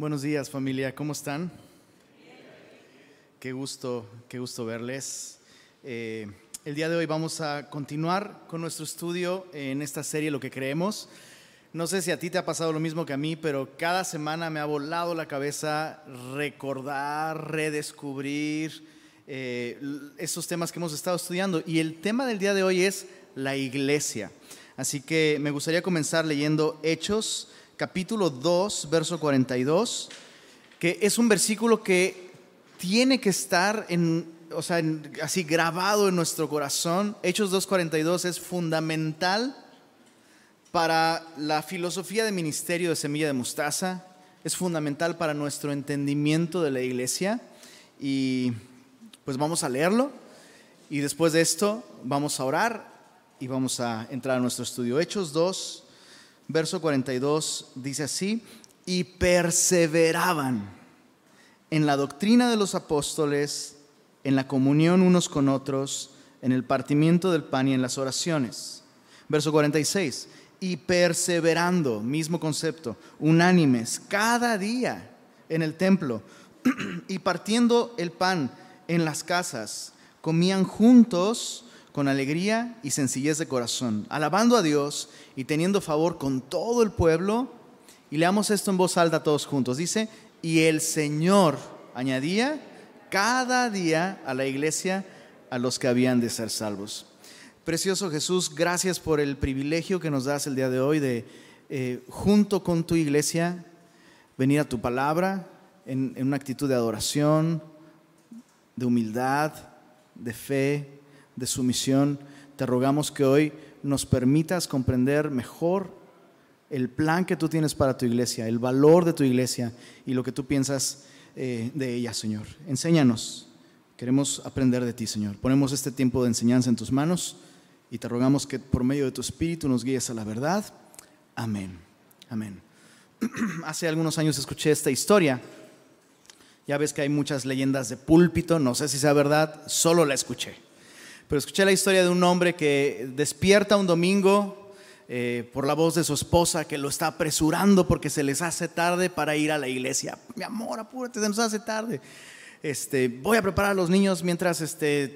Buenos días familia, ¿cómo están? Qué gusto, qué gusto verles. Eh, el día de hoy vamos a continuar con nuestro estudio en esta serie Lo que creemos. No sé si a ti te ha pasado lo mismo que a mí, pero cada semana me ha volado la cabeza recordar, redescubrir eh, estos temas que hemos estado estudiando. Y el tema del día de hoy es la iglesia. Así que me gustaría comenzar leyendo Hechos capítulo 2, verso 42, que es un versículo que tiene que estar en, o sea, así grabado en nuestro corazón. Hechos 2.42 es fundamental para la filosofía de ministerio de Semilla de Mostaza, es fundamental para nuestro entendimiento de la iglesia y pues vamos a leerlo y después de esto vamos a orar y vamos a entrar a nuestro estudio. Hechos 2, verso 42 dice así, y perseveraban en la doctrina de los apóstoles, en la comunión unos con otros, en el partimiento del pan y en las oraciones. Verso 46, y perseverando, mismo concepto, unánimes, cada día en el templo, y partiendo el pan en las casas, comían juntos con alegría y sencillez de corazón, alabando a Dios y teniendo favor con todo el pueblo. Y leamos esto en voz alta todos juntos. Dice, y el Señor añadía cada día a la iglesia a los que habían de ser salvos. Precioso Jesús, gracias por el privilegio que nos das el día de hoy de, eh, junto con tu iglesia, venir a tu palabra en una actitud de adoración, de humildad, de fe, de sumisión, te rogamos que hoy nos permitas comprender mejor el plan que tú tienes para tu iglesia, el valor de tu iglesia y lo que tú piensas eh, de ella, Señor. Enséñanos. Queremos aprender de ti, Señor. Ponemos este tiempo de enseñanza en tus manos y te rogamos que por medio de tu Espíritu nos guíes a la verdad. Amén. Amén. Hace algunos años escuché esta historia. Ya ves que hay muchas leyendas de púlpito, no sé si sea verdad, solo la escuché. Pero escuché la historia de un hombre que despierta un domingo eh, por la voz de su esposa que lo está apresurando porque se les hace tarde para ir a la iglesia. Mi amor, apúrate, se nos hace tarde. Este, voy a preparar a los niños mientras este,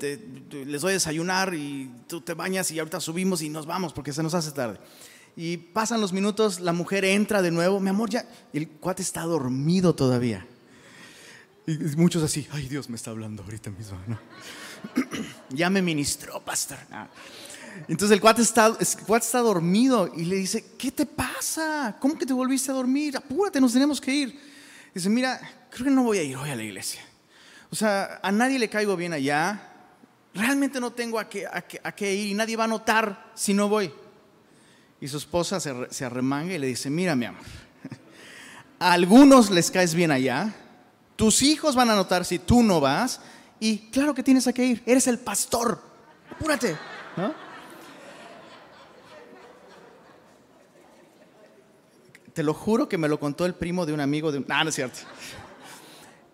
les doy a desayunar y tú te bañas y ahorita subimos y nos vamos porque se nos hace tarde. Y pasan los minutos, la mujer entra de nuevo, mi amor, ya, el cuate está dormido todavía. Y muchos así, ay Dios me está hablando ahorita mismo. ya me ministró, pastor. Entonces el cuate, está, cuate está dormido y le dice, ¿qué te pasa? ¿Cómo que te volviste a dormir? Apúrate, nos tenemos que ir. Dice, mira, creo que no voy a ir hoy a la iglesia. O sea, a nadie le caigo bien allá. Realmente no tengo a qué, a qué, ir y nadie va a notar si no voy. Y su esposa se, se arremanga y le dice, mira mi amor, a algunos les caes bien allá, tus hijos van a notar si tú no vas y claro que tienes a que ir, eres el pastor, apúrate. Te lo juro que me lo contó el primo de un amigo de. Ah, no es cierto.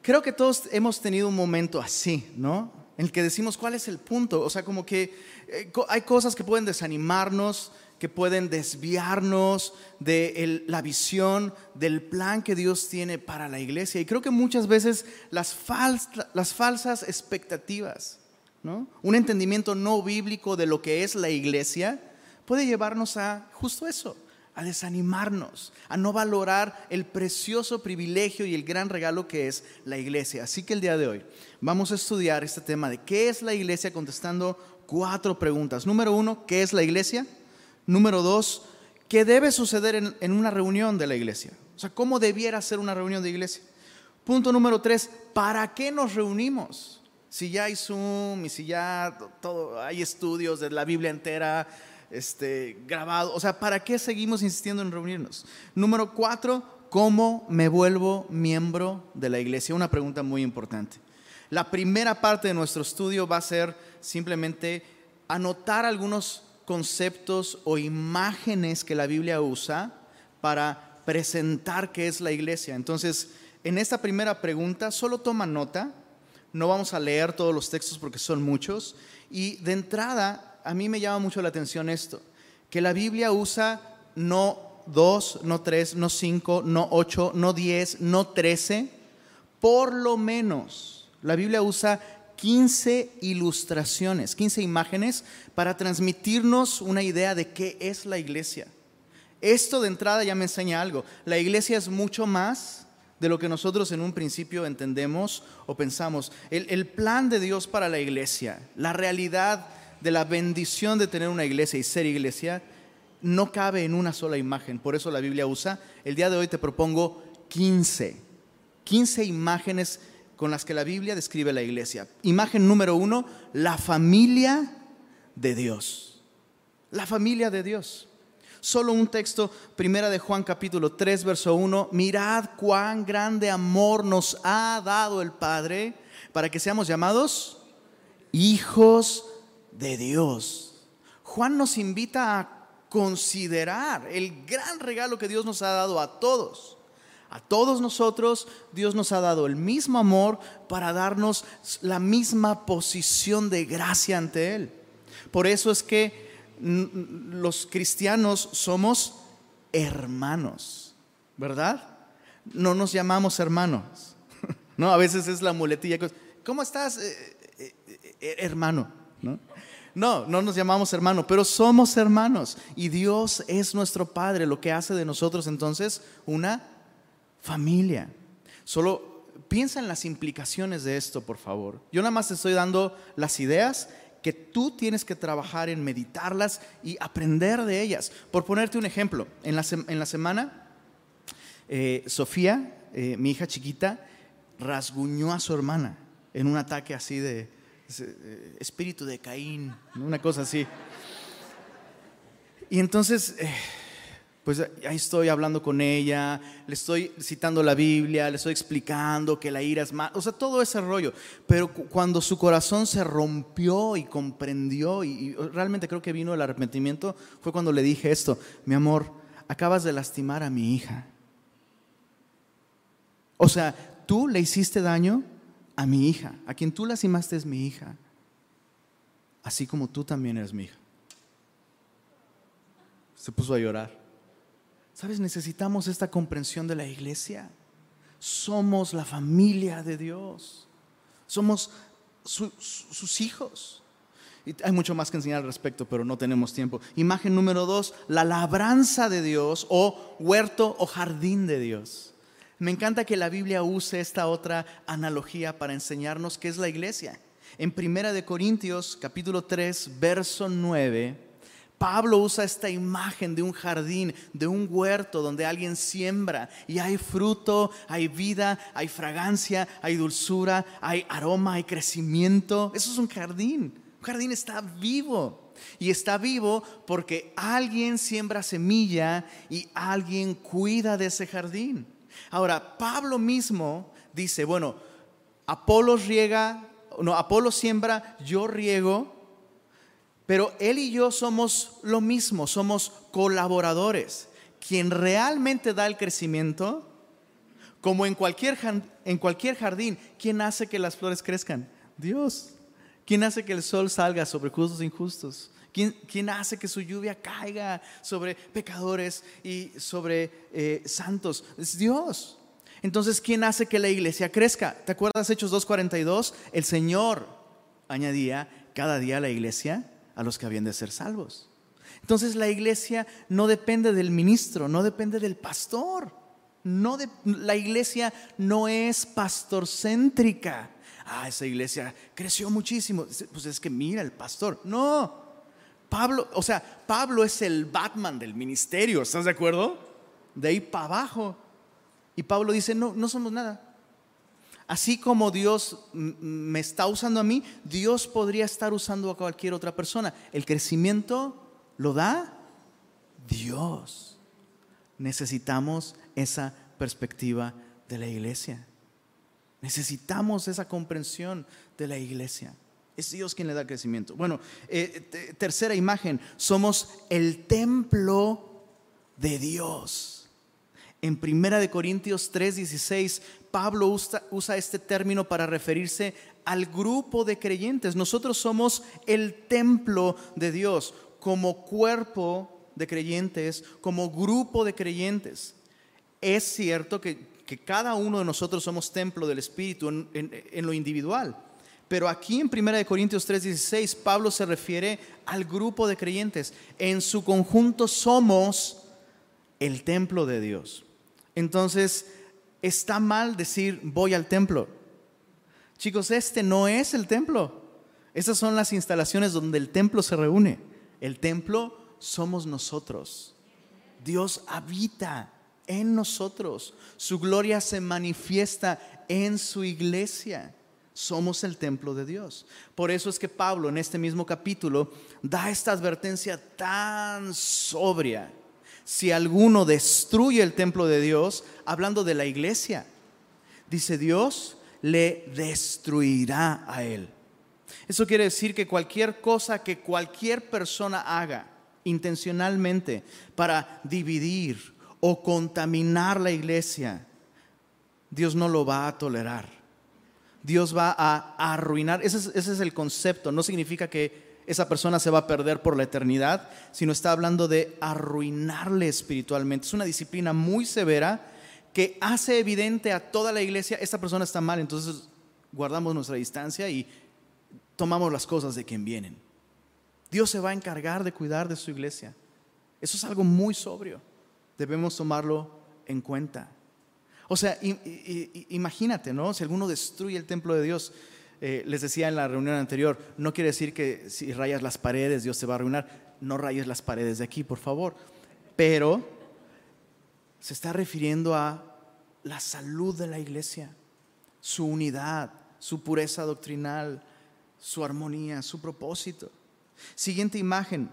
Creo que todos hemos tenido un momento así, ¿no? En el que decimos, ¿cuál es el punto? O sea, como que eh, hay cosas que pueden desanimarnos, que pueden desviarnos de la visión, del plan que Dios tiene para la iglesia. Y creo que muchas veces las, falsas expectativas, un entendimiento no bíblico de lo que es la iglesia, puede llevarnos a justo eso, a desanimarnos, a no valorar el precioso privilegio y el gran regalo que es la iglesia. Así que el día de hoy vamos a estudiar este tema de qué es la iglesia contestando cuatro preguntas. Número uno, ¿qué es la iglesia? Número dos, ¿qué debe suceder en, una reunión de la iglesia? O sea, ¿cómo debiera ser una reunión de iglesia? Punto número tres, ¿para qué nos reunimos? Si ya hay Zoom y si ya todo, hay estudios de la Biblia entera este, grabado, o sea, ¿para qué seguimos insistiendo en reunirnos? Número cuatro, ¿cómo me vuelvo miembro de la iglesia? Una pregunta muy importante. La primera parte de nuestro estudio va a ser simplemente anotar algunos conceptos o imágenes que la Biblia usa para presentar qué es la iglesia. Entonces, en esta primera pregunta, solo toma nota, no vamos a leer todos los textos porque son muchos, y de entrada, a mí me llama mucho la atención esto, que la Biblia usa no dos, no tres, no cinco, no ocho, no diez, no trece. Por lo menos, la Biblia usa 15 ilustraciones, 15 imágenes para transmitirnos una idea de qué es la iglesia. Esto de entrada ya me enseña algo. La iglesia es mucho más de lo que nosotros en un principio entendemos o pensamos. El, plan de Dios para la iglesia, la realidad de la bendición de tener una iglesia y ser iglesia, no cabe en una sola imagen. Por eso la Biblia usa, el día de hoy te propongo 15, 15 imágenes con las que la Biblia describe la iglesia. Imagen número uno, la familia de Dios. La familia de Dios. Solo un texto, primera de Juan capítulo 3, verso 1, mirad cuán grande amor nos ha dado el Padre para que seamos llamados hijos de Dios. Juan nos invita a considerar el gran regalo que Dios nos ha dado a todos. A todos nosotros Dios nos ha dado el mismo amor para darnos la misma posición de gracia ante Él. Por eso es que los cristianos somos hermanos, ¿verdad? No nos llamamos hermanos. No, a veces es la muletilla. ¿Cómo estás, eh, eh, eh, hermano? ¿No? No, no nos llamamos hermano, pero somos hermanos y Dios es nuestro Padre, lo que hace de nosotros entonces una familia. Solo piensa en las implicaciones de esto, por favor. Yo nada más te estoy dando las ideas que tú tienes que trabajar en meditarlas y aprender de ellas. Por ponerte un ejemplo, en la, en la semana, eh, Sofía, eh, mi hija chiquita, rasguñó a su hermana en un ataque así de eh, espíritu de Caín, una cosa así. Y entonces pues ahí estoy hablando con ella, le estoy citando la Biblia, le estoy explicando que la ira es mal, o sea, todo ese rollo. Pero cuando su corazón se rompió y comprendió, y, realmente creo que vino el arrepentimiento, fue cuando le dije esto, mi amor, acabas de lastimar a mi hija. O sea, tú le hiciste daño a mi hija, a quien tú lastimaste es mi hija, así como tú también eres mi hija. Se puso a llorar. ¿Sabes? Necesitamos esta comprensión de la iglesia. Somos la familia de Dios. Somos sus hijos. Hay mucho más que enseñar al respecto, pero no tenemos tiempo. Imagen número dos, la labranza de Dios o huerto o jardín de Dios. Me encanta que la Biblia use esta otra analogía para enseñarnos qué es la iglesia. En Primera de Corintios, capítulo 3, verso 9, Pablo usa esta imagen de un jardín, de un huerto donde alguien siembra y hay fruto, hay vida, hay fragancia, hay dulzura, hay aroma, hay crecimiento. Eso es un jardín. Un jardín está vivo. Y está vivo porque alguien siembra semilla y alguien cuida de ese jardín. Ahora, Pablo mismo dice, bueno, Apolo riega, no, Apolo siembra, yo riego, pero él y yo somos lo mismo, somos colaboradores. Quien realmente da el crecimiento, como en cualquier, en cualquier jardín, ¿quién hace que las flores crezcan? Dios. ¿Quién hace que el sol salga sobre justos e injustos? ¿Quién, ¿Quién, hace que su lluvia caiga sobre pecadores y sobre eh, santos? Es Dios. Entonces, ¿quién hace que la iglesia crezca? ¿Te acuerdas Hechos 2.42? El Señor añadía cada día a la iglesia a los que habían de ser salvos. Entonces la iglesia no depende del ministro, no depende del pastor. No la iglesia no es pastorcéntrica. Ah, esa iglesia creció muchísimo. Pues es que mira el pastor. No. Pablo, o sea, Pablo es el Batman del ministerio, ¿estás de acuerdo? De ahí para abajo. Y Pablo dice, no, no somos nada. Así como Dios me está usando a mí, Dios podría estar usando a cualquier otra persona. El crecimiento lo da Dios. Necesitamos esa perspectiva de la iglesia. Necesitamos esa comprensión de la iglesia. Es Dios quien le da crecimiento. Bueno, eh, tercera imagen, somos el templo de Dios. En Primera de Corintios 3:16, Pablo usa, este término para referirse al grupo de creyentes. Nosotros somos el templo de Dios como cuerpo de creyentes, como grupo de creyentes. Es cierto que, cada uno de nosotros somos templo del Espíritu en, lo individual. Pero aquí en 1 Corintios 3:16 Pablo se refiere al grupo de creyentes. En su conjunto somos el templo de Dios. Entonces, está mal decir voy al templo. Chicos, este no es el templo. Estas son las instalaciones donde el templo se reúne. El templo somos nosotros. Dios habita en nosotros. Su gloria se manifiesta en su iglesia. Somos el templo de Dios. Por eso es que Pablo en este mismo capítulo da esta advertencia tan sobria. Si alguno destruye el templo de Dios, hablando de la iglesia, dice Dios, le destruirá a él. Eso quiere decir que cualquier cosa que cualquier persona haga intencionalmente para dividir o contaminar la iglesia, Dios no lo va a tolerar. Dios va a arruinar. Ese es, el concepto. No significa que esa persona se va a perder por la eternidad, sino está hablando de arruinarle espiritualmente. Es una disciplina muy severa que hace evidente a toda la iglesia, esta persona está mal, entonces guardamos nuestra distancia y tomamos las cosas de quien vienen. Dios se va a encargar de cuidar de su iglesia. Eso es algo muy sobrio. Debemos tomarlo en cuenta. O sea, imagínate, ¿no? Si alguno destruye el templo de Dios, eh, les decía en la reunión anterior, no quiere decir que si rayas las paredes Dios se va a arruinar. No rayes las paredes de aquí, por favor. Pero se está refiriendo a la salud de la iglesia, su unidad, su pureza doctrinal, su armonía, su propósito. Siguiente imagen,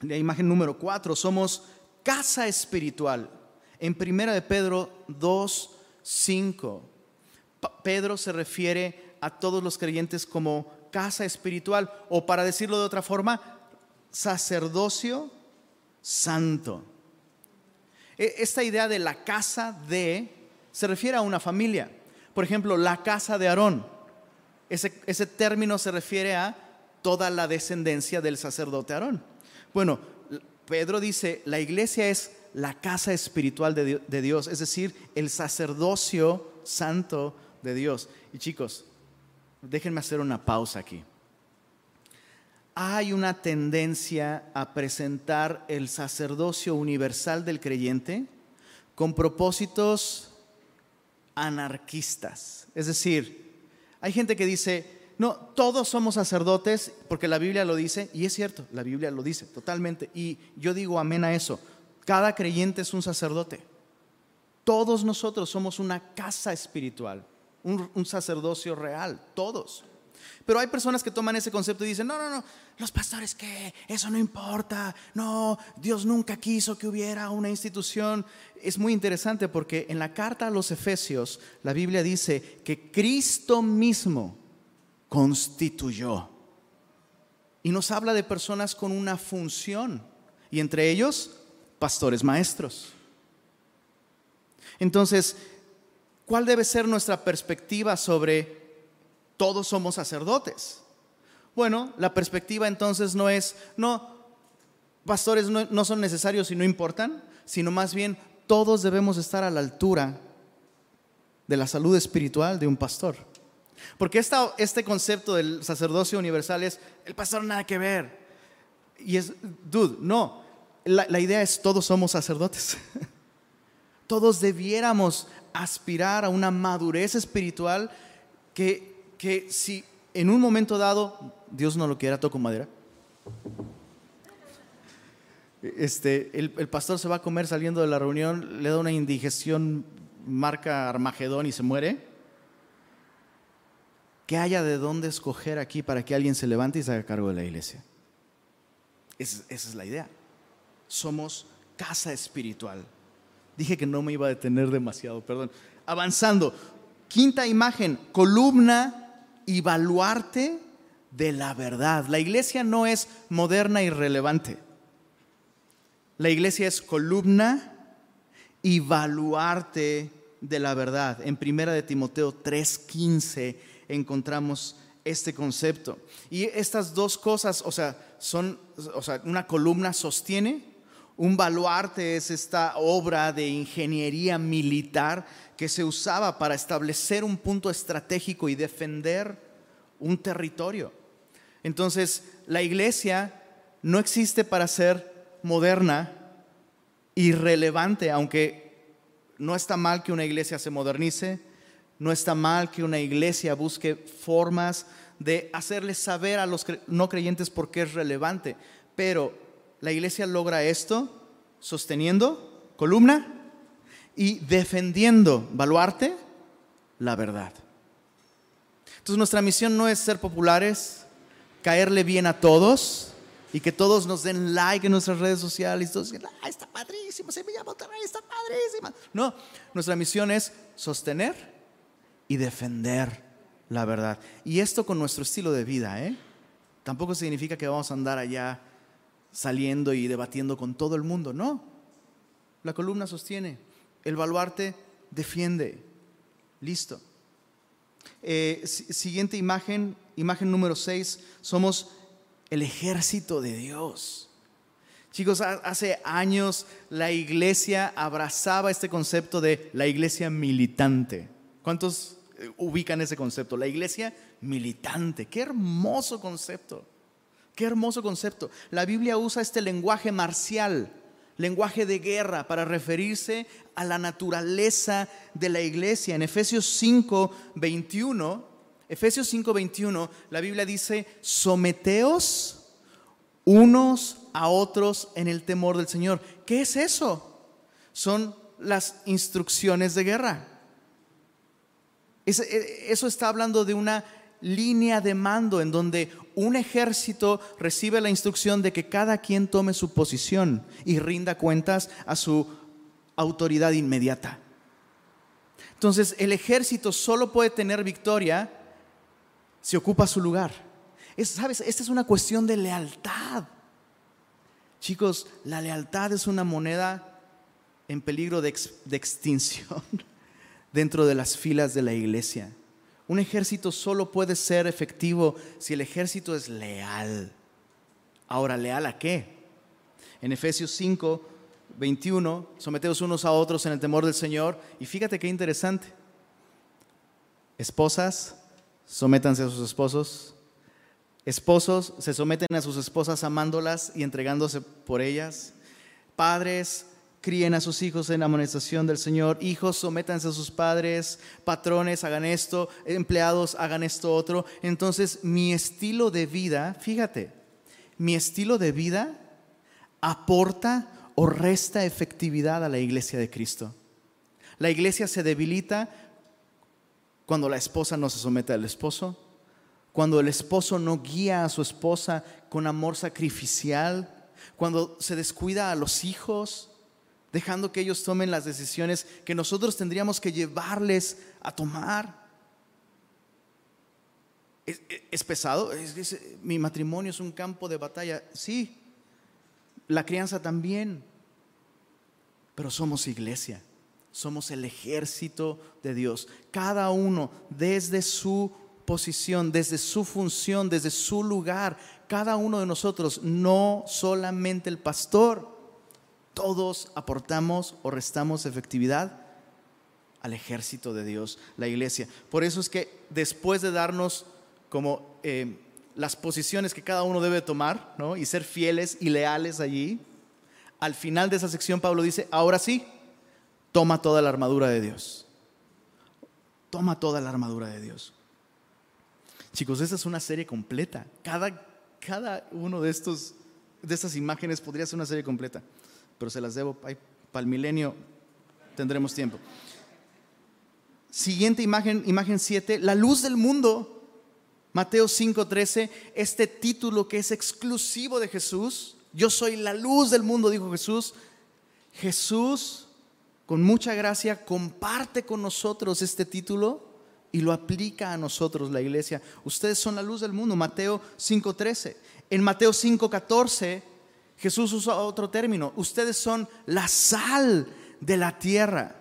la imagen número cuatro, somos casa espiritual. En primera de Pedro 2, 5, Pedro se refiere a todos los creyentes como casa espiritual, o para decirlo de otra forma, sacerdocio santo. E, esta idea de la casa de se refiere a una familia. Por ejemplo, la casa de Aarón. Ese, término se refiere a toda la descendencia del sacerdote Aarón. Bueno, Pedro dice, la iglesia es la casa espiritual de Dios, es decir, el sacerdocio santo de Dios. Y chicos, déjenme hacer una pausa aquí. Hay una tendencia a presentar el sacerdocio universal del creyente con propósitos anarquistas. Es decir, hay gente que dice, no, todos somos sacerdotes porque la Biblia lo dice, y es cierto, la Biblia lo dice totalmente, y yo digo amén a eso. Cada creyente es un sacerdote. Todos nosotros somos una casa espiritual, un, sacerdocio real, todos. Pero hay personas que toman ese concepto y dicen, no, no, no, los pastores qué, eso no importa, no, Dios nunca quiso que hubiera una institución. Es muy interesante porque en la carta a los Efesios la Biblia dice que Cristo mismo constituyó. Y nos habla de personas con una función, y entre ellos, pastores maestros. Entonces, ¿cuál debe ser nuestra perspectiva sobre todos somos sacerdotes? Bueno, la perspectiva entonces no es, no, pastores no, son necesarios y no importan, sino más bien todos debemos estar a la altura de la salud espiritual de un pastor. Porque este concepto del sacerdocio universal es, el pastor nada que ver. Y es, dude, no, la, la idea es todos somos sacerdotes. todos debiéramos aspirar a una madurez espiritual que, que si en un momento dado, Dios no lo quiera, toco madera. Este, el, pastor se va a comer saliendo de la reunión, le da una indigestión marca Armagedón y se muere. Que haya de dónde escoger aquí para que alguien se levante y se haga cargo de la iglesia. esa es la idea. Somos casa espiritual. Dije que no me iba a detener demasiado, perdón. Avanzando. Quinta imagen, columna y baluarte de la verdad. La iglesia no es moderna y relevante. La iglesia es columna y baluarte de la verdad. En primera de Timoteo 3:15 encontramos este concepto. Y estas dos cosas, o sea, son o sea, una columna sostiene, Un baluarte es esta obra de ingeniería militar que se usaba para establecer un punto estratégico y defender un territorio. Entonces, la iglesia no existe para ser moderna, irrelevante, aunque no está mal que una iglesia se modernice, no está mal que una iglesia busque formas de hacerles saber a los no creyentes por qué es relevante, pero la iglesia logra esto sosteniendo columna y defendiendo, baluarte, la verdad. Entonces nuestra misión no es ser populares, caerle bien a todos y que todos nos den like en nuestras redes sociales y todos digan, ah, está padrísimo, está padrísima. No, nuestra misión es sostener y defender la verdad. Y esto con nuestro estilo de vida, ¿eh? Tampoco significa que vamos a andar allá saliendo y debatiendo con todo el mundo, no. La columna sostiene, el baluarte defiende. Listo. Eh, siguiente imagen, imagen número 6, somos el ejército de Dios. Chicos, hace años la iglesia abrazaba este concepto de la iglesia militante. ¿Cuántos eh, ubican ese concepto? La iglesia militante. Qué hermoso concepto. Qué hermoso concepto. La Biblia usa este lenguaje marcial, lenguaje de guerra, para referirse a la naturaleza de la iglesia. En Efesios 5, 21, Efesios 5, 21, la Biblia dice, someteos unos a otros en el temor del Señor. ¿Qué es eso? Son las instrucciones de guerra. E, eso está hablando de una línea de mando en donde un ejército recibe la instrucción de que cada quien tome su posición y rinda cuentas a su autoridad inmediata. Entonces el ejército solo puede tener victoria si ocupa su lugar. ¿Sabes? Esta es una cuestión de lealtad. Chicos, la lealtad es una moneda en peligro de extinción dentro de las filas de la iglesia. Un ejército solo puede ser efectivo si el ejército es leal. Ahora, ¿leal a qué? En Efesios 5, 21, someteos unos a otros en el temor del Señor. Y fíjate qué interesante. Esposas, sométanse a sus esposos. Esposos se someten a sus esposas amándolas y entregándose por ellas. Padres, críen a sus hijos en la amonestación del Señor. Hijos, sométanse a sus padres. Patrones, hagan esto. Empleados, hagan esto otro. Entonces, mi estilo de vida, fíjate, mi estilo de vida aporta o resta efectividad a la iglesia de Cristo. La iglesia se debilita cuando la esposa no se somete al esposo, cuando el esposo no guía a su esposa con amor sacrificial, cuando se descuida a los hijos, dejando que ellos tomen las decisiones que nosotros tendríamos que llevarles a tomar. ¿Es, pesado? mi matrimonio es un campo de batalla. Sí, la crianza también. Pero somos iglesia, somos el ejército de Dios. Cada uno desde su posición, desde su función, desde su lugar. Cada uno de nosotros, no solamente el pastor todos aportamos o restamos efectividad al ejército de Dios, la iglesia. Por eso es que después de darnos como eh, las posiciones que cada uno debe tomar y ser fieles y leales allí, al final de esa sección Pablo dice, ahora sí, toma toda la armadura de Dios. Toma toda la armadura de Dios. Chicos, esta es una serie completa. Cada, cada uno de, estos, de estas imágenes podría ser una serie completa pero se las debo para el milenio, tendremos tiempo. Siguiente imagen, imagen 7, la luz del mundo. Mateo 5:13, este título que es exclusivo de Jesús. Yo soy la luz del mundo, dijo Jesús. Jesús, con mucha gracia, comparte con nosotros este título y lo aplica a nosotros, la iglesia. Ustedes son la luz del mundo, Mateo 5:13. En Mateo 5:14 Jesús usa otro término. Ustedes son la sal de la tierra.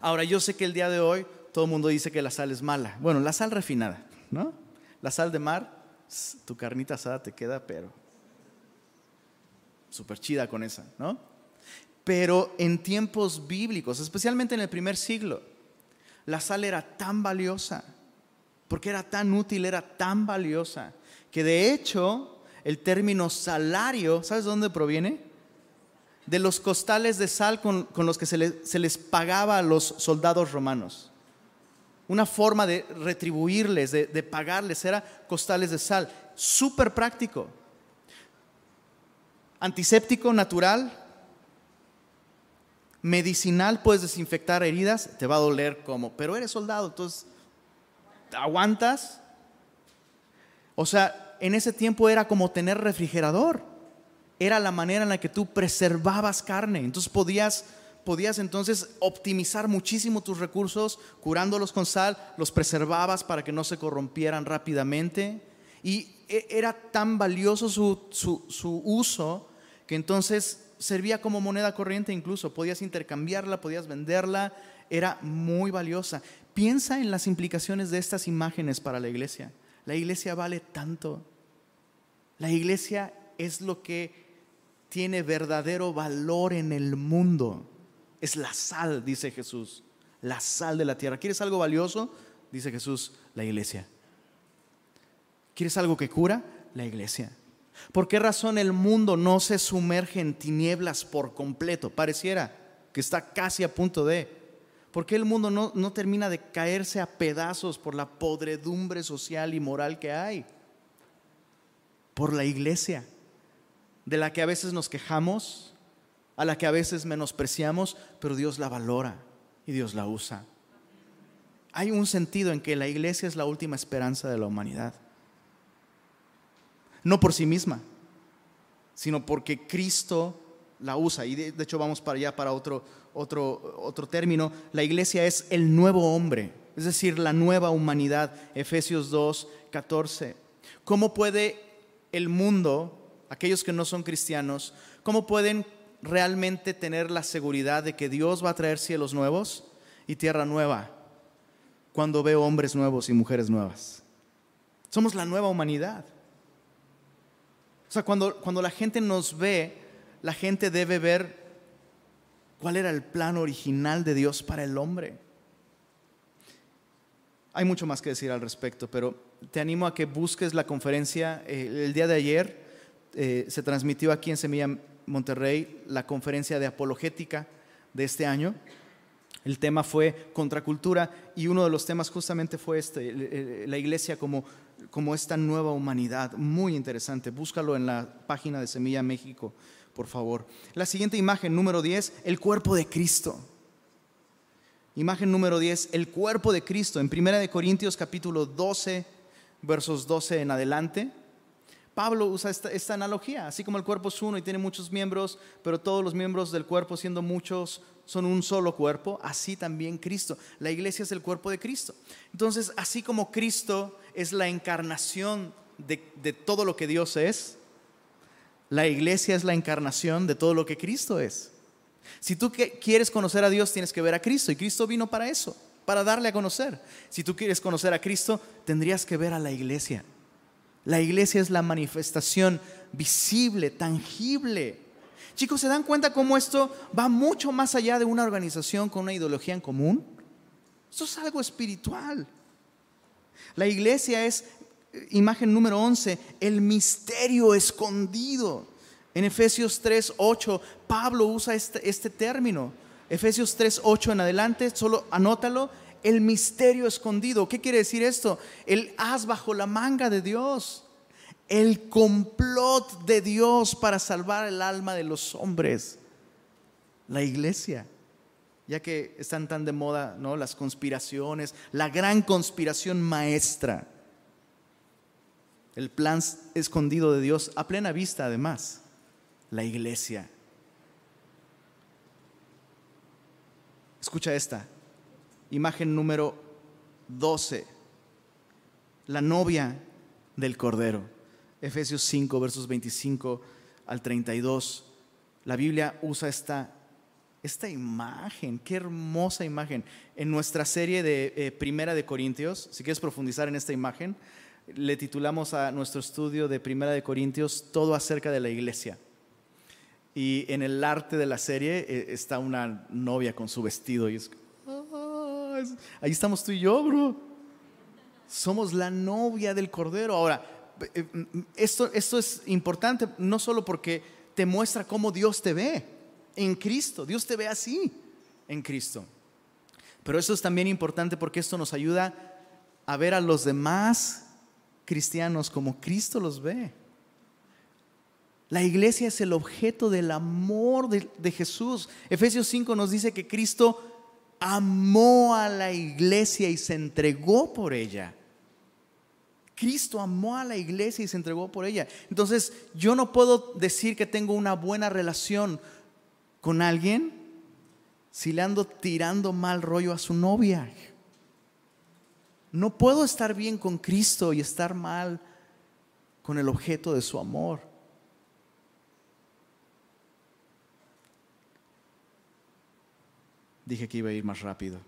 Ahora, yo sé que el día de hoy todo el mundo dice que la sal es mala. Bueno, la sal refinada, ¿no? La sal de mar, tu carnita asada te queda, pero súper chida con esa, ¿no? Pero en tiempos bíblicos, especialmente en el primer siglo, la sal era tan valiosa, porque era tan útil, era tan valiosa, que de hecho el término salario, ¿sabes de dónde proviene? De los costales de sal con, los que se, se les pagaba a los soldados romanos. Una forma de retribuirles, de, de pagarles, era costales de sal. Súper práctico. Antiséptico natural, medicinal, puedes desinfectar heridas, te va a doler como, pero eres soldado, entonces aguantas. O sea, en ese tiempo era como tener refrigerador. Era la manera en la que tú preservabas carne. Entonces podías, podías entonces optimizar muchísimo tus recursos, curándolos con sal, los preservabas para que no se corrompieran rápidamente. Y e, era tan valioso su, su uso que entonces servía como moneda corriente incluso. Podías intercambiarla, podías venderla, era muy valiosa. Piensa en las implicaciones de estas imágenes para la iglesia. La iglesia vale tanto. La iglesia es lo que tiene verdadero valor en el mundo. Es la sal, dice Jesús. La sal de la tierra. ¿Quieres algo valioso? Dice Jesús, la iglesia. ¿Quieres algo que cura? La iglesia. ¿Por qué razón el mundo no se sumerge en tinieblas por completo? Pareciera que está casi a punto de. ¿Por qué el mundo no, termina de caerse a pedazos por la podredumbre social y moral que hay? Por la iglesia, de la que a veces nos quejamos, a la que a veces menospreciamos, pero Dios la valora y Dios la usa. Hay un sentido en que la iglesia es la última esperanza de la humanidad. No por sí misma, sino porque Cristo la usa. Y de, hecho vamos para allá para otro, otro, otro término. La iglesia es el nuevo hombre, es decir, la nueva humanidad. Efesios 2, 14. ¿Cómo puede el mundo, aquellos que no son cristianos, cómo pueden realmente tener la seguridad de que Dios va a traer cielos nuevos y tierra nueva cuando veo hombres nuevos y mujeres nuevas? Somos la nueva humanidad. O sea, cuando, cuando la gente nos ve, la gente debe ver cuál era el plan original de Dios para el hombre. Hay mucho más que decir al respecto, pero te animo a que busques la conferencia. Eh, el día de ayer eh, se transmitió aquí en Semilla Monterrey la conferencia de apologética de este año. El tema fue contracultura y uno de los temas justamente fue este, la iglesia como, como esta nueva humanidad. Muy interesante. Búscalo en la página de Semilla México por favor. La siguiente imagen, número 10, el cuerpo de Cristo. Imagen número 10, el cuerpo de Cristo. En 1 Corintios capítulo 12, versos 12 en adelante, Pablo usa esta, analogía, así como el cuerpo es uno y tiene muchos miembros, pero todos los miembros del cuerpo, siendo muchos, son un solo cuerpo, así también Cristo. La iglesia es el cuerpo de Cristo. Entonces, así como Cristo es la encarnación de todo lo que Dios es, la iglesia es la encarnación de todo lo que Cristo es. Si tú quieres conocer a Dios, tienes que ver a Cristo. Y Cristo vino para eso, para darle a conocer. Si tú quieres conocer a Cristo, tendrías que ver a la iglesia. La iglesia es la manifestación visible, tangible. Chicos, ¿se dan cuenta cómo esto va mucho más allá de una organización con una ideología en común? Esto es algo espiritual. La iglesia es imagen número 11, el misterio escondido. En Efesios 3, 8, Pablo usa este, este término. Efesios 3, 8 en adelante, solo anótalo, el misterio escondido. ¿Qué quiere decir esto? El haz bajo la manga de Dios. El complot de Dios para salvar el alma de los hombres. La iglesia. Ya que están tan de moda, ¿no? Las conspiraciones, la gran conspiración maestra el plan escondido de Dios a plena vista además, la iglesia. Escucha esta, imagen número 12, la novia del Cordero, Efesios 5, versos 25 al 32. La Biblia usa esta, esta imagen, qué hermosa imagen. En nuestra serie de eh, Primera de Corintios, si quieres profundizar en esta imagen, le titulamos a nuestro estudio de Primera de Corintios todo acerca de la iglesia. y en el arte de la serie eh, está una novia con su vestido y es, ah, es- ahí estamos tú y yo, bro. Somos la novia del Cordero. Ahora, eh, eh, esto, esto es importante no solo porque te muestra cómo Dios te ve en Cristo. Dios te ve así en Cristo. Pero eso es también importante porque esto nos ayuda a ver a los demás cristianos como Cristo los ve. La iglesia es el objeto del amor de, de Jesús. Efesios 5 nos dice que Cristo amó a la iglesia y se entregó por ella. Cristo amó a la iglesia y se entregó por ella. Entonces, yo no puedo decir que tengo una buena relación con alguien si le ando tirando mal rollo a su novia. No puedo estar bien con Cristo y estar mal con el objeto de su amor. Dije que iba a ir más rápido.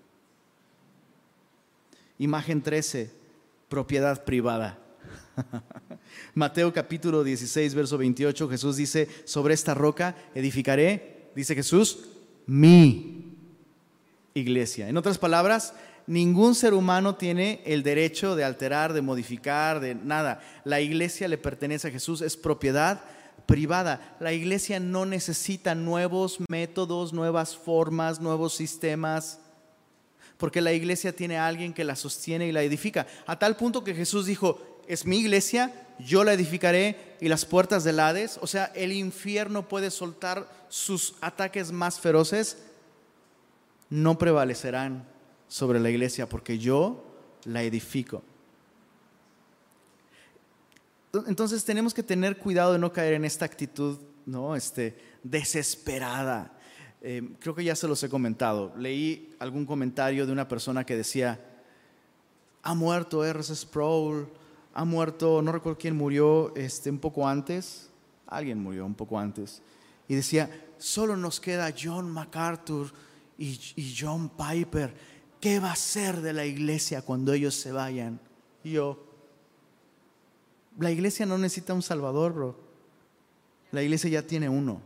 Imagen 13, propiedad privada. Mateo capítulo 16, verso 28, Jesús dice, sobre esta roca edificaré, dice Jesús, mi iglesia. En otras palabras, ningún ser humano tiene el derecho de alterar, de modificar, de nada. La iglesia le pertenece a Jesús, es propiedad privada. La iglesia no necesita nuevos métodos, nuevas formas, nuevos sistemas, porque la iglesia tiene a alguien que la sostiene y la edifica. A tal punto que Jesús dijo, es mi iglesia, yo la edificaré y las puertas del Hades, o sea, el infierno puede soltar sus ataques más feroces, no prevalecerán sobre la iglesia porque yo la edifico. Entonces tenemos que tener cuidado de no caer en esta actitud ¿no? este, desesperada. Eh, creo que ya se los he comentado. Leí algún comentario de una persona que decía, ha muerto R.S. Sproul, ha muerto, no recuerdo quién murió este, un poco antes, alguien murió un poco antes, y decía, solo nos queda John MacArthur y, y John Piper. ¿Qué va a ser de la iglesia cuando ellos se vayan? Y yo, la iglesia no necesita un salvador, bro. La iglesia ya tiene uno.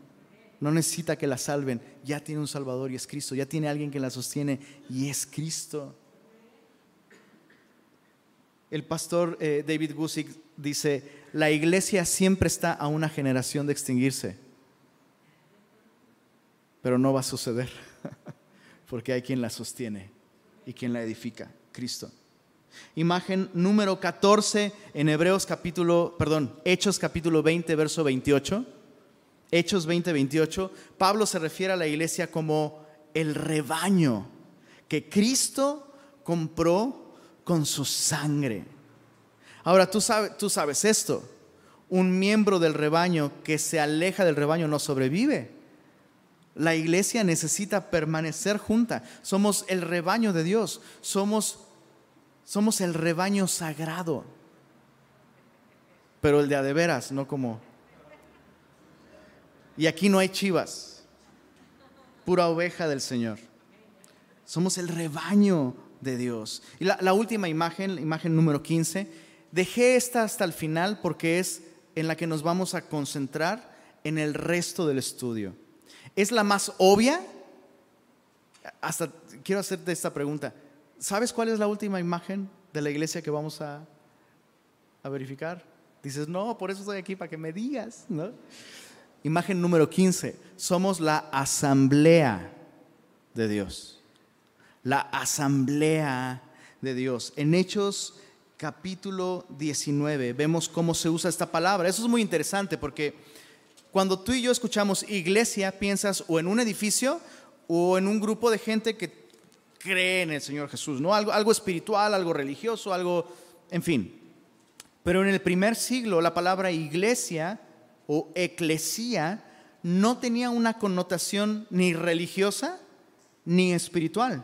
No necesita que la salven. Ya tiene un salvador y es Cristo. Ya tiene alguien que la sostiene y es Cristo. El pastor eh, David Gusick dice, la iglesia siempre está a una generación de extinguirse. Pero no va a suceder. Porque hay quien la sostiene y quien la edifica. Cristo. Imagen número 14 en Hebreos capítulo, perdón, Hechos capítulo 20, verso 28. Hechos 20, 28. Pablo se refiere a la iglesia como el rebaño que Cristo compró con su sangre. Ahora tú sabes, tú sabes esto. Un miembro del rebaño que se aleja del rebaño no sobrevive. La iglesia necesita permanecer junta. Somos el rebaño de Dios. Somos somos el rebaño sagrado. Pero el de a de veras, no como. Y aquí no hay chivas. Pura oveja del Señor. Somos el rebaño de Dios. Y la, la última imagen, la imagen número 15, dejé esta hasta el final porque es en la que nos vamos a concentrar en el resto del estudio. Es la más obvia. Hasta quiero hacerte esta pregunta. ¿Sabes cuál es la última imagen de la iglesia que vamos a, a, verificar? Dices, no, por eso estoy aquí, para que me digas. Imagen número 15. Somos la asamblea de Dios. La asamblea de Dios. En Hechos capítulo 19 vemos cómo se usa esta palabra. Eso es muy interesante porque cuando tú y yo escuchamos iglesia, piensas o en un edificio o en un grupo de gente que cree en el Señor Jesús, ¿no? Algo, algo espiritual, algo religioso, algo, en fin. Pero en el primer siglo la palabra iglesia o eclesía no tenía una connotación ni religiosa ni espiritual.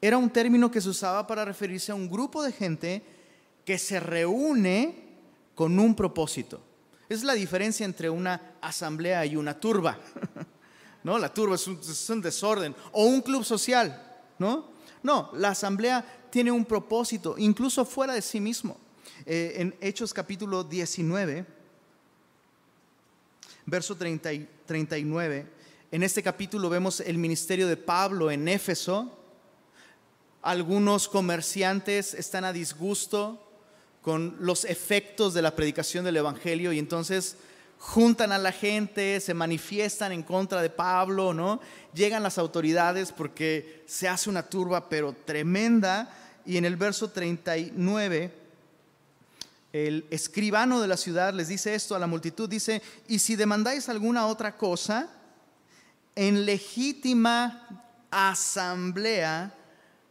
Era un término que se usaba para referirse a un grupo de gente que se reúne con un propósito. Es la diferencia entre una asamblea y una turba. ¿No? La turba es un, es un desorden. O un club social. ¿no? No, la asamblea tiene un propósito, incluso fuera de sí mismo. Eh, en Hechos capítulo 19, verso 30, 39. En este capítulo vemos el ministerio de Pablo en Éfeso. Algunos comerciantes están a disgusto con los efectos de la predicación del Evangelio y entonces juntan a la gente, se manifiestan en contra de Pablo, ¿no? Llegan las autoridades porque se hace una turba pero tremenda y en el verso 39 el escribano de la ciudad les dice esto a la multitud, dice, y si demandáis alguna otra cosa, en legítima asamblea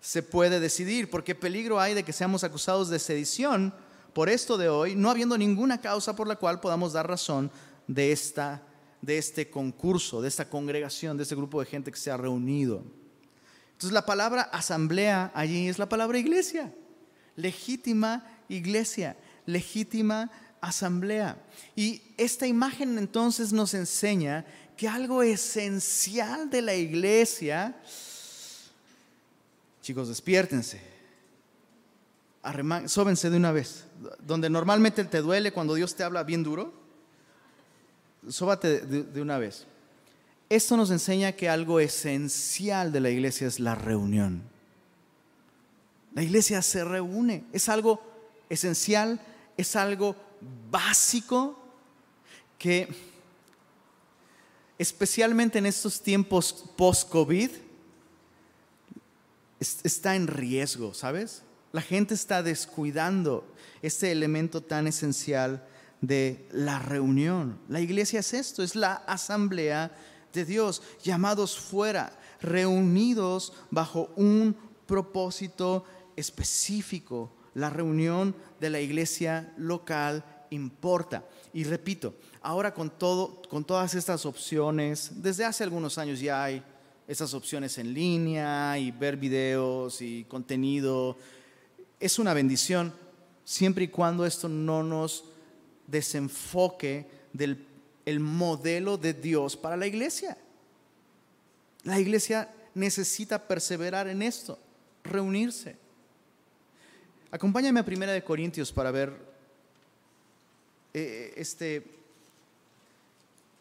se puede decidir, porque peligro hay de que seamos acusados de sedición por esto de hoy, no habiendo ninguna causa por la cual podamos dar razón de, esta, de este concurso, de esta congregación, de este grupo de gente que se ha reunido. Entonces la palabra asamblea allí es la palabra iglesia, legítima iglesia legítima asamblea. Y esta imagen entonces nos enseña que algo esencial de la iglesia, chicos, despiértense, sóbense de una vez, donde normalmente te duele cuando Dios te habla bien duro, sóbate de, de una vez. Esto nos enseña que algo esencial de la iglesia es la reunión. La iglesia se reúne, es algo esencial es algo básico que especialmente en estos tiempos post-COVID está en riesgo, ¿sabes? La gente está descuidando este elemento tan esencial de la reunión. La iglesia es esto, es la asamblea de Dios, llamados fuera, reunidos bajo un propósito específico la reunión de la iglesia local importa. Y repito, ahora con, todo, con todas estas opciones, desde hace algunos años ya hay esas opciones en línea y ver videos y contenido. Es una bendición siempre y cuando esto no nos desenfoque del el modelo de Dios para la iglesia. La iglesia necesita perseverar en esto, reunirse. Acompáñame a Primera de Corintios para ver eh, este,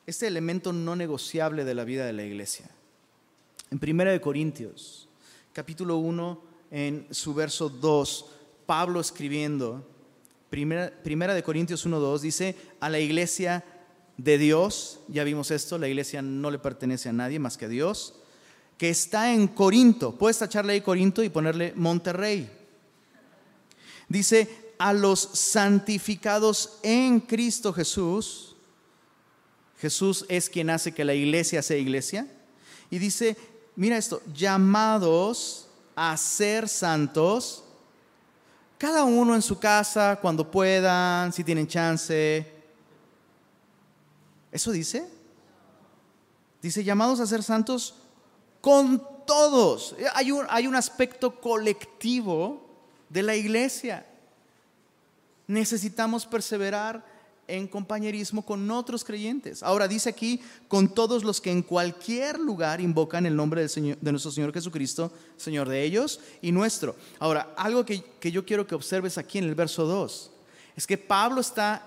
este elemento no negociable de la vida de la iglesia. En Primera de Corintios, capítulo 1, en su verso 2, Pablo escribiendo, Primera, primera de Corintios 1, 2, dice, a la iglesia de Dios, ya vimos esto, la iglesia no le pertenece a nadie más que a Dios, que está en Corinto. Puedes tacharle ahí Corinto y ponerle Monterrey. Dice, a los santificados en Cristo Jesús. Jesús es quien hace que la iglesia sea iglesia. Y dice, mira esto, llamados a ser santos, cada uno en su casa, cuando puedan, si tienen chance. ¿Eso dice? Dice, llamados a ser santos con todos. Hay un, hay un aspecto colectivo de la iglesia. Necesitamos perseverar en compañerismo con otros creyentes. Ahora dice aquí, con todos los que en cualquier lugar invocan el nombre de nuestro Señor Jesucristo, Señor de ellos y nuestro. Ahora, algo que, que yo quiero que observes aquí en el verso 2, es que Pablo está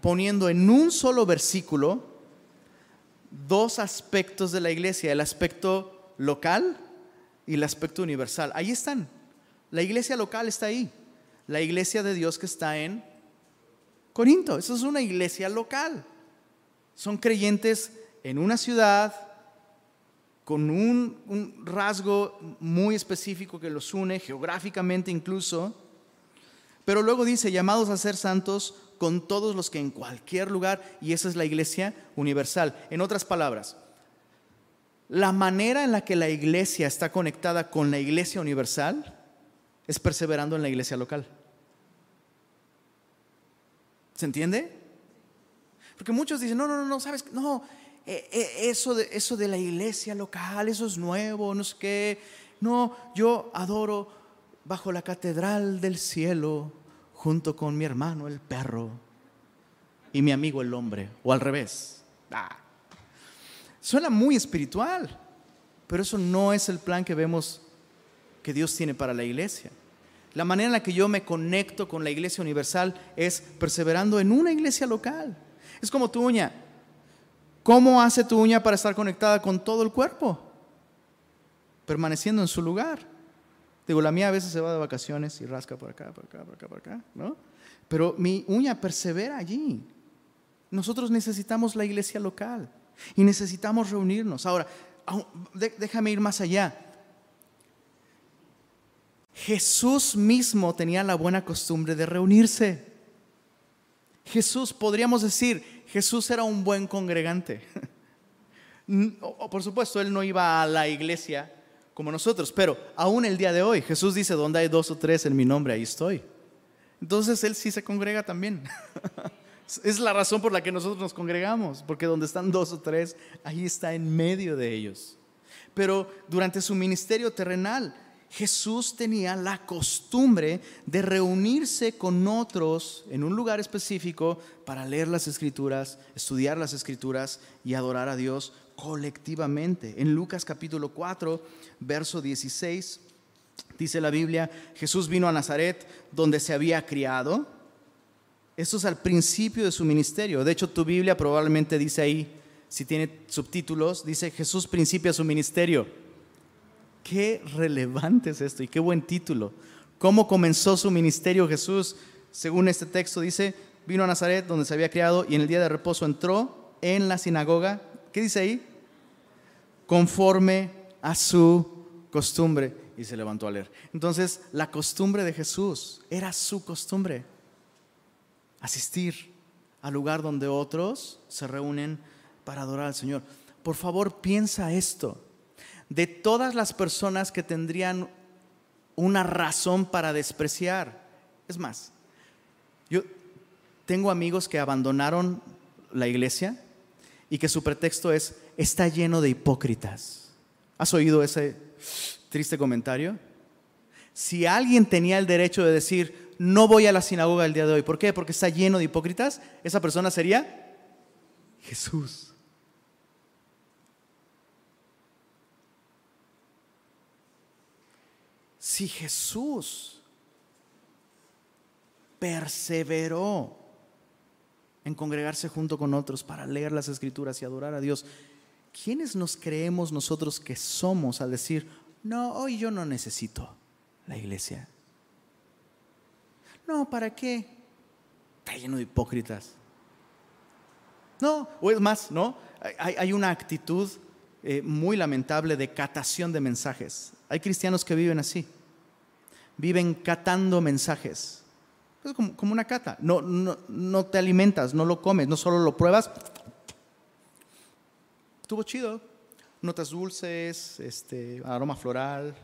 poniendo en un solo versículo dos aspectos de la iglesia, el aspecto local y el aspecto universal. Ahí están. La iglesia local está ahí. La iglesia de Dios que está en Corinto. Eso es una iglesia local. Son creyentes en una ciudad con un, rasgo muy específico que los une, geográficamente incluso. Pero luego dice, llamados a ser santos con todos los que en cualquier lugar, y esa es la iglesia universal. En otras palabras, la manera en la que la iglesia está conectada con la iglesia universal es perseverando en la iglesia local. ¿Se entiende? Porque muchos dicen, no, no, no, no, sabes, no, eh, eh, eso, de, eso de la iglesia local, eso es nuevo, no sé qué. No, yo adoro bajo la catedral del cielo, junto con mi hermano el perro y mi amigo el hombre, o al revés. Ah. Suena muy espiritual, pero eso no es el plan que vemos que Dios tiene para la iglesia. La manera en la que yo me conecto con la iglesia universal es perseverando en una iglesia local. Es como tu uña. ¿Cómo hace tu uña para estar conectada con todo el cuerpo? Permaneciendo en su lugar. Digo, la mía a veces se va de vacaciones y rasca por acá, por acá, por acá, por acá, ¿no? Pero mi uña persevera allí. Nosotros necesitamos la iglesia local y necesitamos reunirnos. Ahora, déjame ir más allá. Jesús mismo tenía la buena costumbre de reunirse. Jesús, podríamos decir, Jesús era un buen congregante. Por supuesto, él no iba a la iglesia como nosotros, pero aún el día de hoy, Jesús dice, donde hay dos o tres en mi nombre, ahí estoy. Entonces él sí se congrega también. Es la razón por la que nosotros nos congregamos, porque donde están dos o tres, ahí está en medio de ellos. Pero durante su ministerio terrenal, Jesús tenía la costumbre de reunirse con otros en un lugar específico para leer las escrituras, estudiar las escrituras y adorar a Dios colectivamente. En Lucas capítulo 4, verso 16, dice la Biblia, Jesús vino a Nazaret donde se había criado. Esto es al principio de su ministerio. De hecho, tu Biblia probablemente dice ahí, si tiene subtítulos, dice Jesús principia su ministerio. Qué relevante es esto y qué buen título. ¿Cómo comenzó su ministerio Jesús? Según este texto dice, vino a Nazaret donde se había criado y en el día de reposo entró en la sinagoga. ¿Qué dice ahí? Conforme a su costumbre y se levantó a leer. Entonces, la costumbre de Jesús era su costumbre. Asistir al lugar donde otros se reúnen para adorar al Señor. Por favor, piensa esto de todas las personas que tendrían una razón para despreciar. Es más, yo tengo amigos que abandonaron la iglesia y que su pretexto es, está lleno de hipócritas. ¿Has oído ese triste comentario? Si alguien tenía el derecho de decir, no voy a la sinagoga el día de hoy, ¿por qué? Porque está lleno de hipócritas, esa persona sería Jesús. Si Jesús perseveró en congregarse junto con otros para leer las escrituras y adorar a Dios, ¿quiénes nos creemos nosotros que somos al decir, no, hoy yo no necesito la iglesia? No, ¿para qué? Está lleno de hipócritas. No, o es más, ¿no? Hay, una actitud eh, muy lamentable de catación de mensajes. Hay cristianos que viven así. Viven catando mensajes. Es como, una cata. No, no, te alimentas, no lo comes, no solo lo pruebas. Estuvo chido. Notas dulces, este, aroma floral,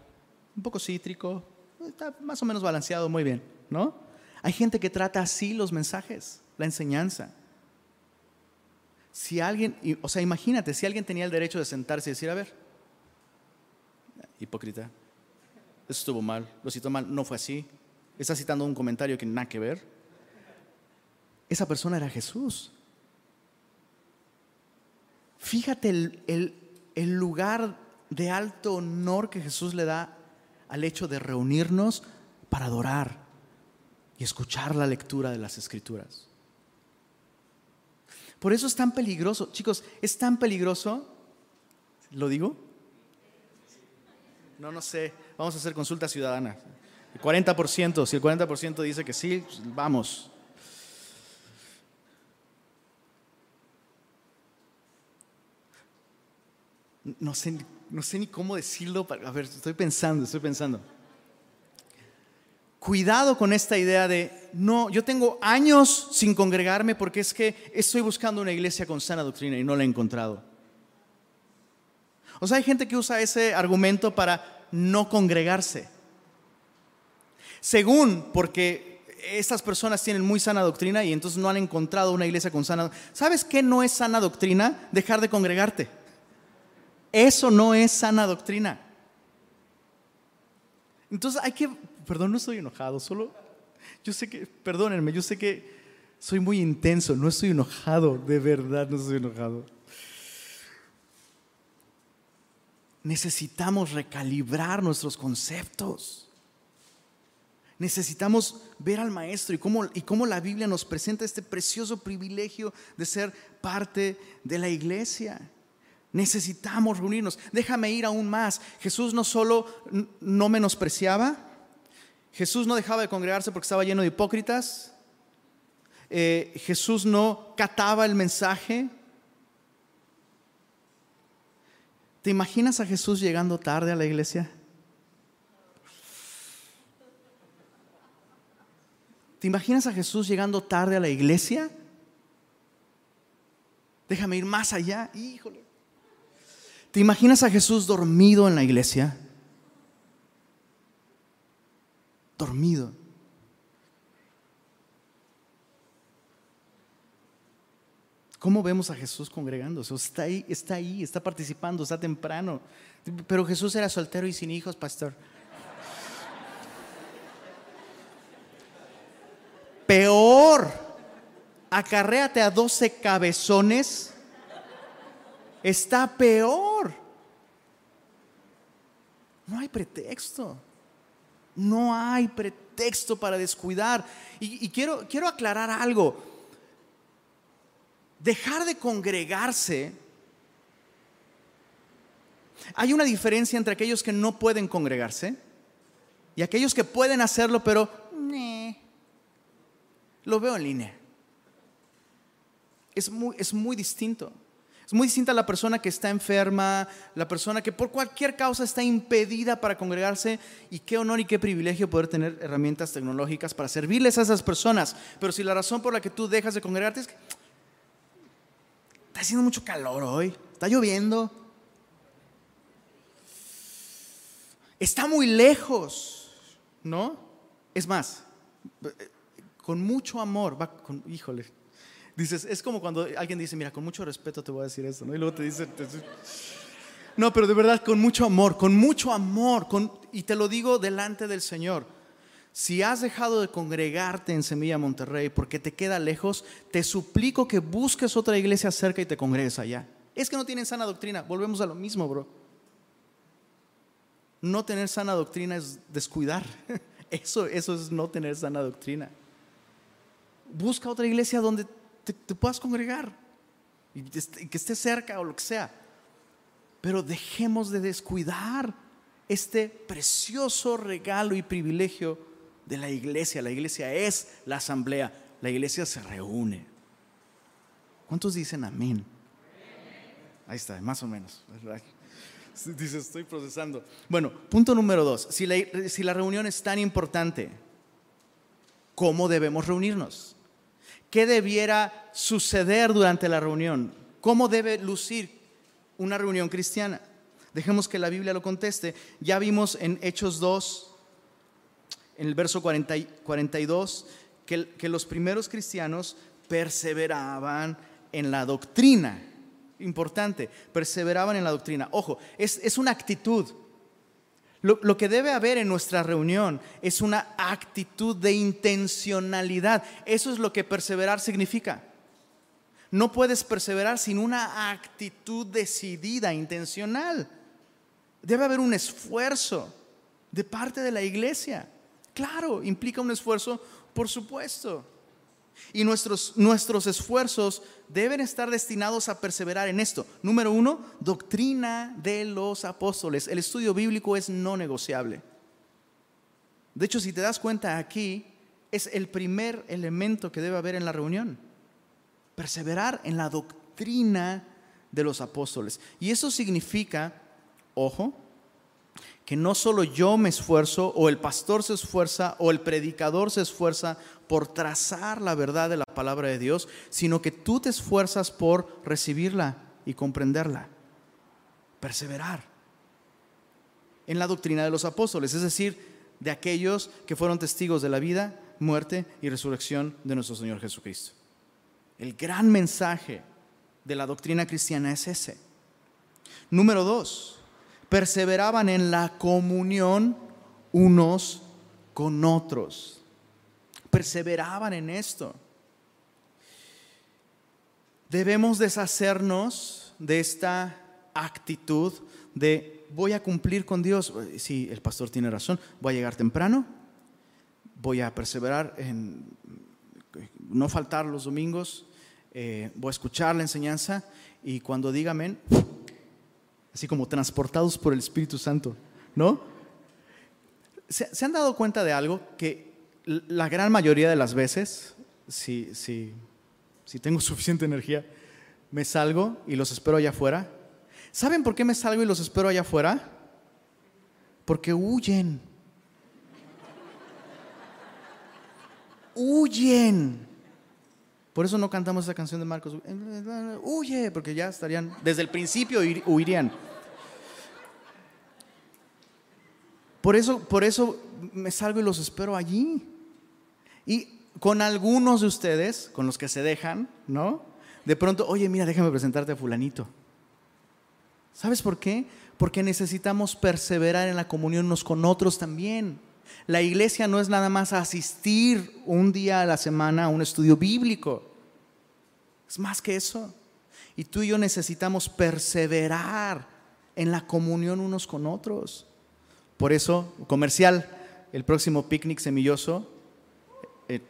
un poco cítrico. Está más o menos balanceado, muy bien, ¿no? Hay gente que trata así los mensajes, la enseñanza. Si alguien, o sea, imagínate, si alguien tenía el derecho de sentarse y decir, a ver, hipócrita, eso estuvo mal, lo citó mal, no fue así, está citando un comentario que nada que ver. Esa persona era Jesús. Fíjate el, el lugar de alto honor que Jesús le da al hecho de reunirnos para adorar y escuchar la lectura de las escrituras. Por eso es tan peligroso, chicos, es tan peligroso, ¿lo digo? No, no sé, vamos a hacer consulta ciudadana. El 40%, si el 40% dice que sí, vamos. No sé, no sé ni cómo decirlo. A ver, estoy pensando, estoy pensando. Cuidado con esta idea de, no, yo tengo años sin congregarme porque es que estoy buscando una iglesia con sana doctrina y no la he encontrado. O sea, hay gente que usa ese argumento para no congregarse. Según, porque estas personas tienen muy sana doctrina y entonces no han encontrado una iglesia con sana doctrina. ¿Sabes qué no es sana doctrina? Dejar de congregarte. Eso no es sana doctrina. Entonces hay que, perdón, no estoy enojado, solo, yo sé que, perdónenme, yo sé que soy muy intenso, no estoy enojado, de verdad no estoy enojado. Necesitamos recalibrar nuestros conceptos. Necesitamos ver al Maestro y cómo, y cómo la Biblia nos presenta este precioso privilegio de ser parte de la iglesia. Necesitamos reunirnos. Déjame ir aún más. Jesús no solo no menospreciaba, Jesús no dejaba de congregarse porque estaba lleno de hipócritas. Eh, Jesús no cataba el mensaje. ¿Te imaginas a Jesús llegando tarde a la iglesia? ¿Te imaginas a Jesús llegando tarde a la iglesia? Déjame ir más allá. Híjole. ¿Te imaginas a Jesús dormido en la iglesia? Dormido. ¿Cómo vemos a Jesús congregándose? Está ahí, está ahí, está participando, está temprano. Pero Jesús era soltero y sin hijos, pastor. Peor, acarréate a 12 cabezones está peor. No hay pretexto. No hay pretexto para descuidar. Y, quiero, quiero aclarar algo. Dejar de congregarse. Hay una diferencia entre aquellos que no pueden congregarse y aquellos que pueden hacerlo, pero lo veo en línea. Es muy, es muy distinto. Es muy distinta a la persona que está enferma, la persona que por cualquier causa está impedida para congregarse y qué honor y qué privilegio poder tener herramientas tecnológicas para servirles a esas personas. Pero si la razón por la que tú dejas de congregarte es que está haciendo mucho calor hoy, está lloviendo, está muy lejos, ¿no? Es más, con mucho amor, híjole, Dices, es como cuando alguien dice, mira, con mucho respeto te voy a decir esto, ¿no? Y luego te dice, no, pero de verdad, con mucho amor, con mucho amor, con, y te lo digo delante del Señor. Si has dejado de congregarte en Semilla Monterrey porque te queda lejos, te suplico que busques otra iglesia cerca y te congregues allá. Es que no tienen sana doctrina. Volvemos a lo mismo, bro. No tener sana doctrina es descuidar. Eso, eso es no tener sana doctrina. Busca otra iglesia donde te, puedas congregar y que esté cerca o lo que sea. Pero dejemos de descuidar este precioso regalo y privilegio de la iglesia. La iglesia es la asamblea, la iglesia se reúne. ¿Cuántos dicen amén? Ahí está, más o menos. Dice, estoy procesando. Bueno, punto número dos. Si la, si la reunión es tan importante, ¿cómo debemos reunirnos? ¿Qué debiera suceder durante la reunión? ¿Cómo debe lucir una reunión cristiana? Dejemos que la Biblia lo conteste. Ya vimos en Hechos 2, en el verso 42, que, los primeros cristianos perseveraban en la doctrina. Importante, perseveraban en la doctrina. Ojo, es, es una actitud. Lo, que debe haber en nuestra reunión es una actitud de intencionalidad. Eso es lo que perseverar significa. No puedes perseverar sin una actitud decidida, intencional. Debe haber un esfuerzo de parte de la iglesia. Claro, implica un esfuerzo, por supuesto. Y nuestros, nuestros esfuerzos deben estar destinados a perseverar en esto. Número uno, doctrina de los apóstoles. El estudio bíblico es no negociable. De hecho, si te das cuenta aquí, es el primer elemento que debe haber en la reunión. Perseverar en la doctrina de los apóstoles. Y eso significa, ojo, que no solo yo me esfuerzo o el pastor se esfuerza o el predicador se esfuerza por trazar la verdad de la palabra de Dios, sino que tú te esfuerzas por recibirla y comprenderla. Perseverar en la doctrina de los apóstoles, es decir, de aquellos que fueron testigos de la vida, muerte y resurrección de nuestro Señor Jesucristo. El gran mensaje de la doctrina cristiana es ese. Número dos, perseveraban en la comunión unos con otros. Perseveraban en esto. Debemos deshacernos de esta actitud de voy a cumplir con Dios. Si el pastor tiene razón, voy a llegar temprano, voy a perseverar en no faltar los domingos, eh, voy a escuchar la enseñanza y cuando diga amén, así como transportados por el Espíritu Santo, ¿no? ¿Se, ¿Se, han dado cuenta de algo? Que la gran mayoría de las veces, si, si, si tengo suficiente energía, me salgo y los espero allá afuera. ¿Saben por qué me salgo y los espero allá afuera? Porque huyen. Huyen. Por eso no cantamos esa canción de Marcos. Huye, porque ya estarían, desde el principio huirían. Por eso, por eso me salgo y los espero allí. Y con algunos de ustedes, con los que se dejan, ¿no? De pronto, oye, mira, déjame presentarte a fulanito. ¿Sabes por qué? Porque necesitamos perseverar en la comunión unos con otros también. La iglesia no es nada más asistir un día a la semana a un estudio bíblico. Es más que eso. Y tú y yo necesitamos perseverar en la comunión unos con otros. Por eso, comercial, el próximo picnic semilloso eh,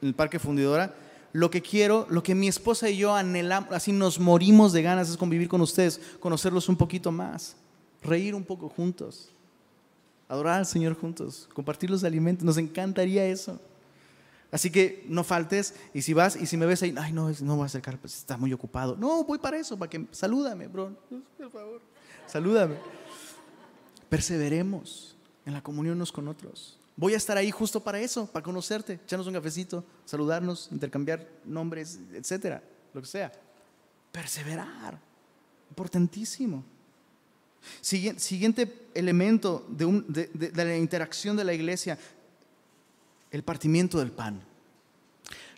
en el Parque Fundidora, lo que quiero, lo que mi esposa y yo anhelamos, así nos morimos de ganas es convivir con ustedes, conocerlos un poquito más, reír un poco juntos, adorar al Señor juntos, compartir los alimentos, nos encantaría eso. Así que no faltes y si vas y si me ves ahí, ay no, no voy a acercar, pues está muy ocupado. No, voy para eso, para que salúdame, bro, por favor, salúdame perseveremos en la comunión unos con otros. Voy a estar ahí justo para eso, para conocerte, echarnos un cafecito, saludarnos, intercambiar nombres, etcétera, lo que sea. Perseverar, importantísimo. Siguiente elemento de, la interacción de la iglesia, el partimiento del pan.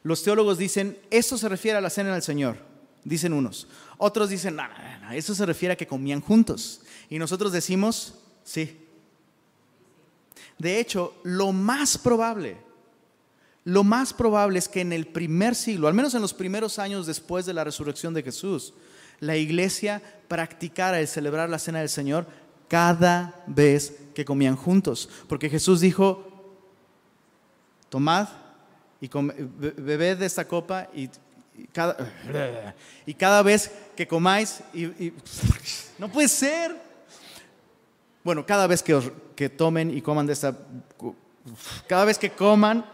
Los teólogos dicen, eso se refiere a la cena del Señor, dicen unos. Otros dicen, no, no, no, eso se refiere a que comían juntos. Y nosotros decimos, Sí. De hecho, lo más probable, lo más probable es que en el primer siglo, al menos en los primeros años después de la resurrección de Jesús, la iglesia practicara el celebrar la cena del Señor cada vez que comían juntos. Porque Jesús dijo, tomad y bebed de esta copa y, cada, y cada vez que comáis, y, no puede ser. Bueno, cada vez que, tomen y coman de esta, cada vez que coman,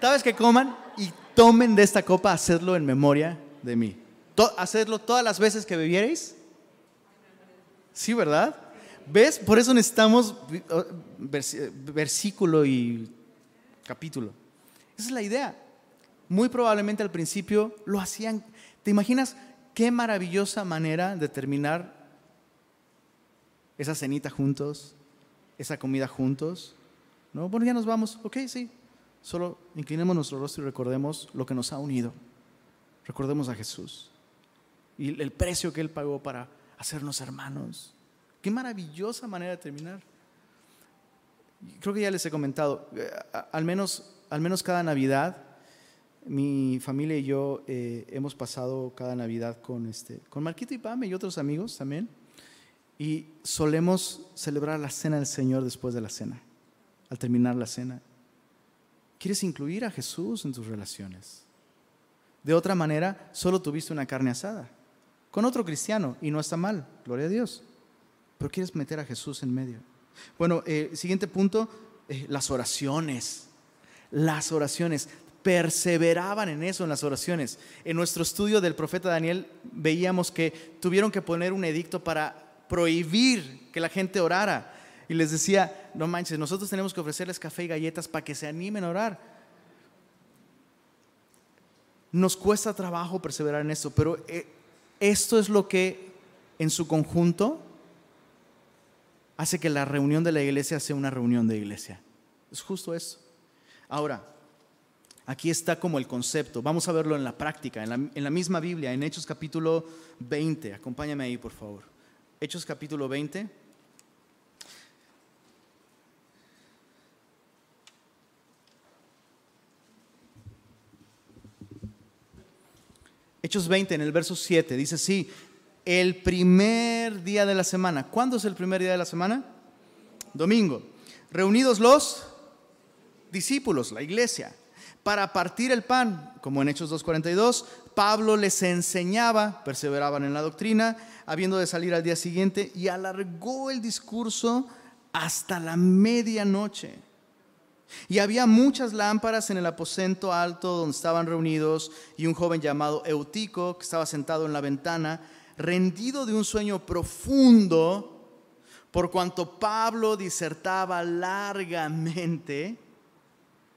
cada vez que coman y tomen de esta copa, hacedlo en memoria de mí. Hacedlo todas las veces que bebierais. Sí, ¿verdad? ¿Ves? Por eso necesitamos versículo y capítulo. Esa es la idea. Muy probablemente al principio lo hacían. ¿Te imaginas qué maravillosa manera de terminar esa cenita juntos, esa comida juntos. ¿No? Bueno, ya nos vamos. Ok, sí. Solo inclinemos nuestro rostro y recordemos lo que nos ha unido. Recordemos a Jesús y el precio que Él pagó para hacernos hermanos. Qué maravillosa manera de terminar. Creo que ya les he comentado, eh, al menos, al menos cada Navidad, mi familia y yo eh, hemos pasado cada Navidad con, este, con Marquito y Pame y otros amigos también. Y solemos celebrar la cena del Señor después de la cena, al terminar la cena. ¿Quieres incluir a Jesús en tus relaciones? De otra manera, solo tuviste una carne asada con otro cristiano y no está mal, gloria a Dios. Pero quieres meter a Jesús en medio. Bueno, eh, siguiente punto, eh, las oraciones. Las oraciones. Perseveraban en eso, en las oraciones. En nuestro estudio del profeta Daniel veíamos que tuvieron que poner un edicto para prohibir que la gente orara. Y les decía, no manches, nosotros tenemos que ofrecerles café y galletas para que se animen a orar. Nos cuesta trabajo perseverar en esto, pero eh, esto es lo que en su conjunto hace que la reunión de la iglesia sea una reunión de iglesia. Es justo eso. Ahora, aquí está como el concepto. Vamos a verlo en la práctica, en la, en la misma Biblia, en Hechos capítulo 20. Acompáñame ahí, por favor. Hechos capítulo 20. Hechos 20 en el verso 7 dice así, el primer día de la semana. ¿Cuándo es el primer día de la semana? Domingo. Reunidos los discípulos, la iglesia, para partir el pan, como en Hechos 2.42, Pablo les enseñaba, perseveraban en la doctrina, habiendo de salir al día siguiente, y alargó el discurso hasta la medianoche. Y había muchas lámparas en el aposento alto donde estaban reunidos, y un joven llamado Eutico, que estaba sentado en la ventana, rendido de un sueño profundo, por cuanto Pablo disertaba largamente.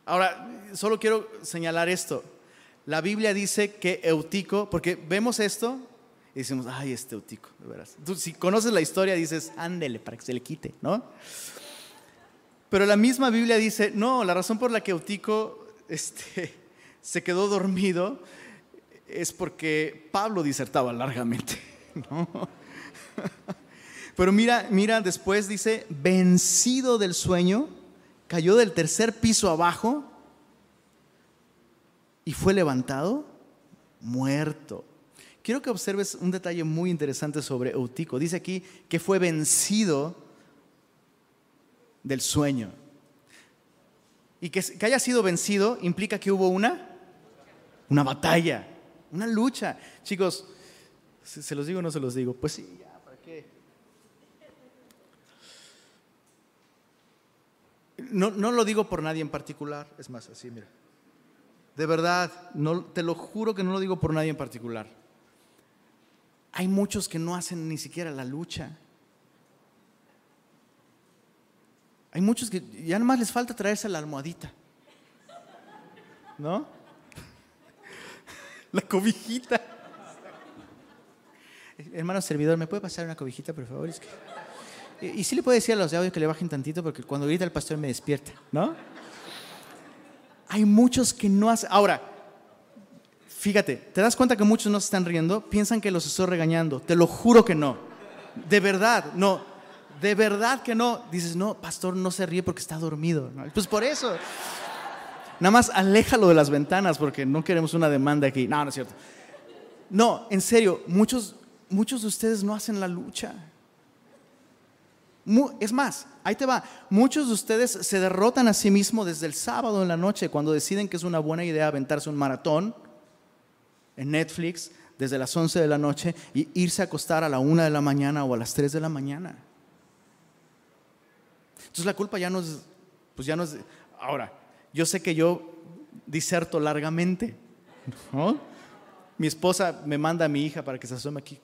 Ahora, solo quiero señalar esto. La Biblia dice que Eutico, porque vemos esto y decimos, ay, este Eutico, de veras. Tú, si conoces la historia, dices, ándele para que se le quite, ¿no? Pero la misma Biblia dice, no, la razón por la que Eutico este, se quedó dormido es porque Pablo disertaba largamente. Pero mira, mira, después dice, vencido del sueño, cayó del tercer piso abajo y fue levantado muerto. Quiero que observes un detalle muy interesante sobre Eutico. Dice aquí que fue vencido del sueño. Y que, haya sido vencido implica que hubo una, una batalla, una lucha. Chicos, ¿Se los digo o no se los digo? Pues sí, ya, ¿para qué? No, no lo digo por nadie en particular, es más, así, mira. De verdad, no, te lo juro que no lo digo por nadie en particular. Hay muchos que no hacen ni siquiera la lucha. Hay muchos que ya más les falta traerse la almohadita. ¿No? La cobijita. Hermano servidor, ¿me puede pasar una cobijita, por favor? Y, sí le puede decir a los de audio que le bajen tantito porque cuando grita el pastor me despierta, ¿no? Hay muchos que no hacen... Ahora, fíjate, ¿te das cuenta que muchos no se están riendo? Piensan que los estoy regañando. Te lo juro que no. De verdad, no. De verdad que no. Dices, no, pastor no se ríe porque está dormido. Pues por eso. Nada más aléjalo de las ventanas porque no queremos una demanda aquí. No, no es cierto. No, en serio, muchos muchos de ustedes no hacen la lucha. Es más, ahí te va. Muchos de ustedes se derrotan a sí mismos desde el sábado en la noche cuando deciden que es una buena idea aventarse un maratón en Netflix desde las 11 de la noche y irse a acostar a la 1 de la mañana o a las 3 de la mañana. Entonces la culpa ya no es, pues ya no. Ahora, yo sé que yo diserto largamente. Mi esposa me manda a mi hija para que se asome aquí.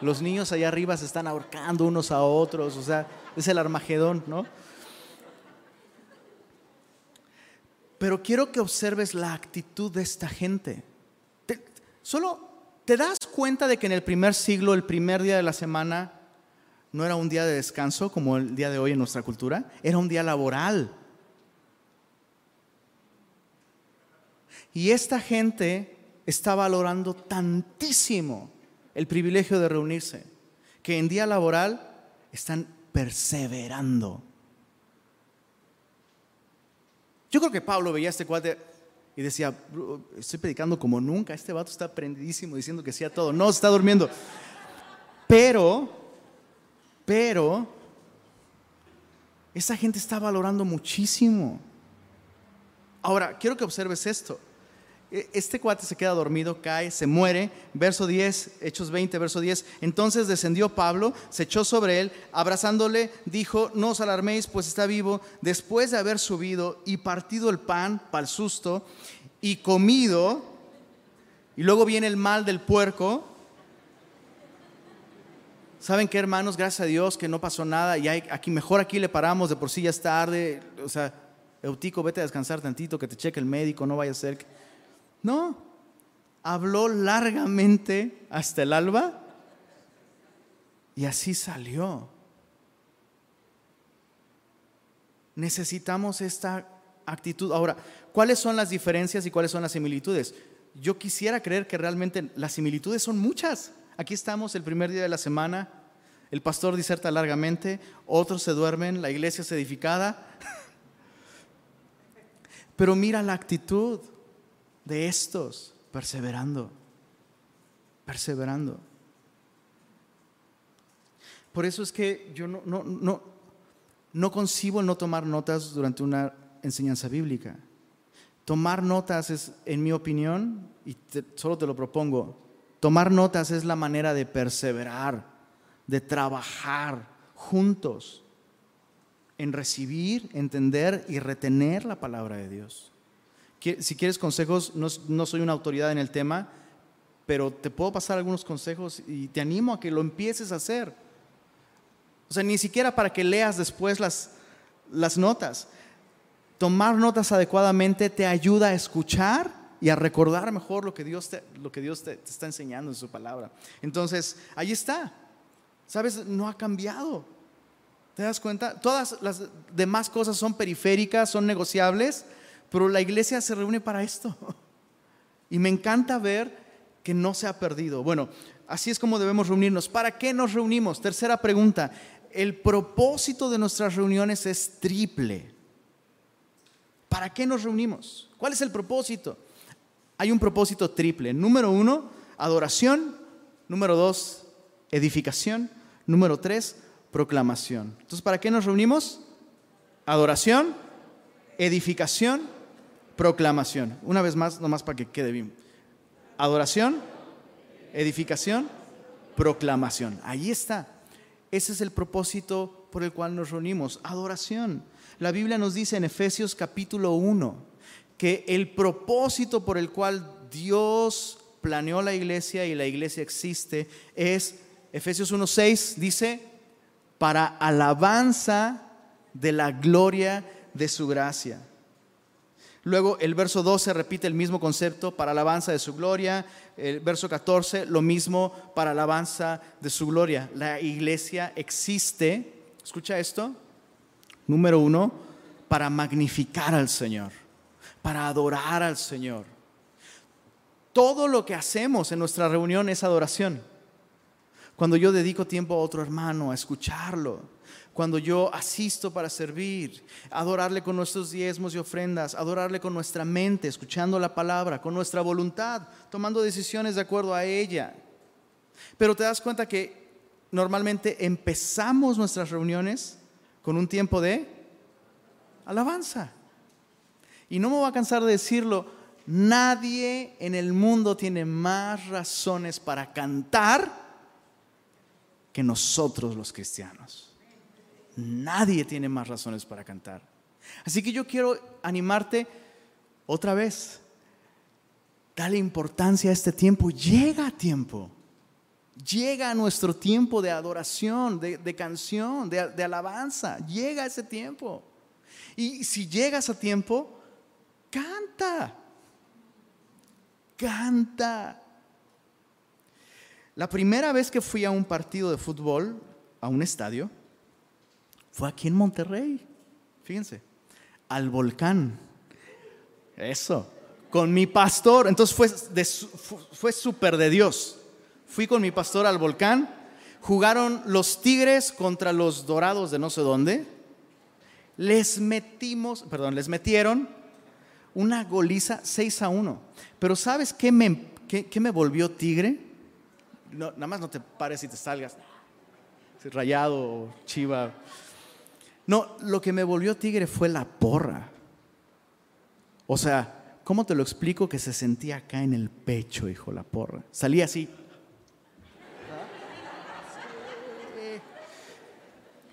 Los niños allá arriba se están ahorcando unos a otros, o sea, es el Armagedón, ¿no? Pero quiero que observes la actitud de esta gente. solo te das cuenta de que en el primer siglo, el primer día de la semana, no era un día de descanso como el día de hoy en nuestra cultura, era un día laboral. Y esta gente está valorando tantísimo el privilegio de reunirse, que en día laboral están perseverando. Yo creo que Pablo veía este cuate y decía, estoy predicando como nunca, este vato está prendidísimo diciendo que sí a todo, no, está durmiendo. Pero, pero, esa gente está valorando muchísimo. Ahora, quiero que observes esto. E, este cuate se queda dormido, cae, se muere. Verso 10, Hechos 20, verso 10. Entonces descendió Pablo, se echó sobre él, abrazándole, dijo, no os alarméis, pues está vivo. Después de haber subido y partido el pan para el susto y comido, y luego viene el mal del puerco. ¿Saben qué, hermanos? Gracias a Dios que no pasó nada y aquí mejor aquí le paramos, de por sí ya es tarde. O sea, Eutico, vete a descansar tantito, que te cheque el médico, no vaya a ser no, habló largamente hasta el alba y así salió. Necesitamos esta actitud. Ahora, ¿cuáles son las diferencias y cuáles son las similitudes? Yo quisiera creer que realmente las similitudes son muchas. Aquí estamos el primer día de la semana, el pastor diserta largamente, otros se duermen, la iglesia es edificada. Pero mira la actitud de estos, perseverando, perseverando. Por eso es que yo no, no, no, concibo el no tomar notas durante una enseñanza bíblica. Tomar notas es, en mi opinión, y solo te lo propongo, tomar notas es la manera de perseverar, de trabajar juntos en recibir, entender y retener la palabra de Dios. Si quieres consejos, no, soy una autoridad en el tema, pero te puedo pasar algunos consejos y te animo a que lo empieces a hacer. O sea, ni siquiera para que leas después las notas. Tomar notas adecuadamente te ayuda a escuchar y a recordar mejor lo que Dios te, lo que Dios te, está enseñando en su palabra. Entonces, ahí está. ¿Sabes? No ha cambiado. ¿Te das cuenta? Todas las demás cosas son periféricas, son negociables, pero la iglesia se reúne para esto. Y me encanta ver que no se ha perdido. Bueno, así es como debemos reunirnos. ¿Para qué nos reunimos? Tercera pregunta. El propósito de nuestras reuniones es triple. ¿Para qué nos reunimos? ¿Cuál es el propósito? Hay un propósito triple. Número uno, adoración. Número dos, edificación. Número tres, proclamación. Entonces, ¿para qué nos reunimos? Adoración, edificación, proclamación. Una vez más, nomás para que quede bien. Adoración, edificación, proclamación. Ahí está. Ese es el propósito por el cual nos reunimos. Adoración. La Biblia nos dice en Efesios capítulo 1 que el propósito por el cual Dios planeó la iglesia y la iglesia existe es, Efesios 1.6 dice, para alabanza de la gloria de su gracia. Luego el verso 12 repite el mismo concepto para alabanza de su gloria. El verso 14 lo mismo para alabanza de su gloria. La iglesia existe, escucha esto, número uno, para magnificar al Señor, para adorar al Señor. Todo lo que hacemos en nuestra reunión es adoración. Cuando yo dedico tiempo a otro hermano, a escucharlo, cuando yo asisto para servir, adorarle con nuestros diezmos y ofrendas, adorarle con nuestra mente, escuchando la palabra, con nuestra voluntad, tomando decisiones de acuerdo a ella. Pero te das cuenta que normalmente empezamos nuestras reuniones con un tiempo de alabanza. Y no me voy a cansar de decirlo, nadie en el mundo tiene más razones para cantar que nosotros los cristianos. Nadie tiene más razones para cantar. Así que yo quiero animarte otra vez. Dale importancia a este tiempo. Llega a tiempo. Llega a nuestro tiempo de adoración, de, canción, de, de alabanza. Llega ese tiempo. Y si llegas a tiempo, canta. Canta. La primera vez que fui a un partido de fútbol, a un estadio, fue aquí en Monterrey, fíjense, al volcán. Eso, con mi pastor. Entonces fue, fue súper de Dios. Fui con mi pastor al volcán. Jugaron los Tigres contra los Dorados de no sé dónde. Les metimos, perdón, les metieron una goliza 6 a 1. Pero ¿sabes qué me, qué, me volvió tigre? No, nada más no te pares y te salgas. Rayado, chiva. No, lo que me volvió tigre fue la porra. O sea, ¿cómo te lo explico que se sentía acá en el pecho, hijo, la porra? Salía así.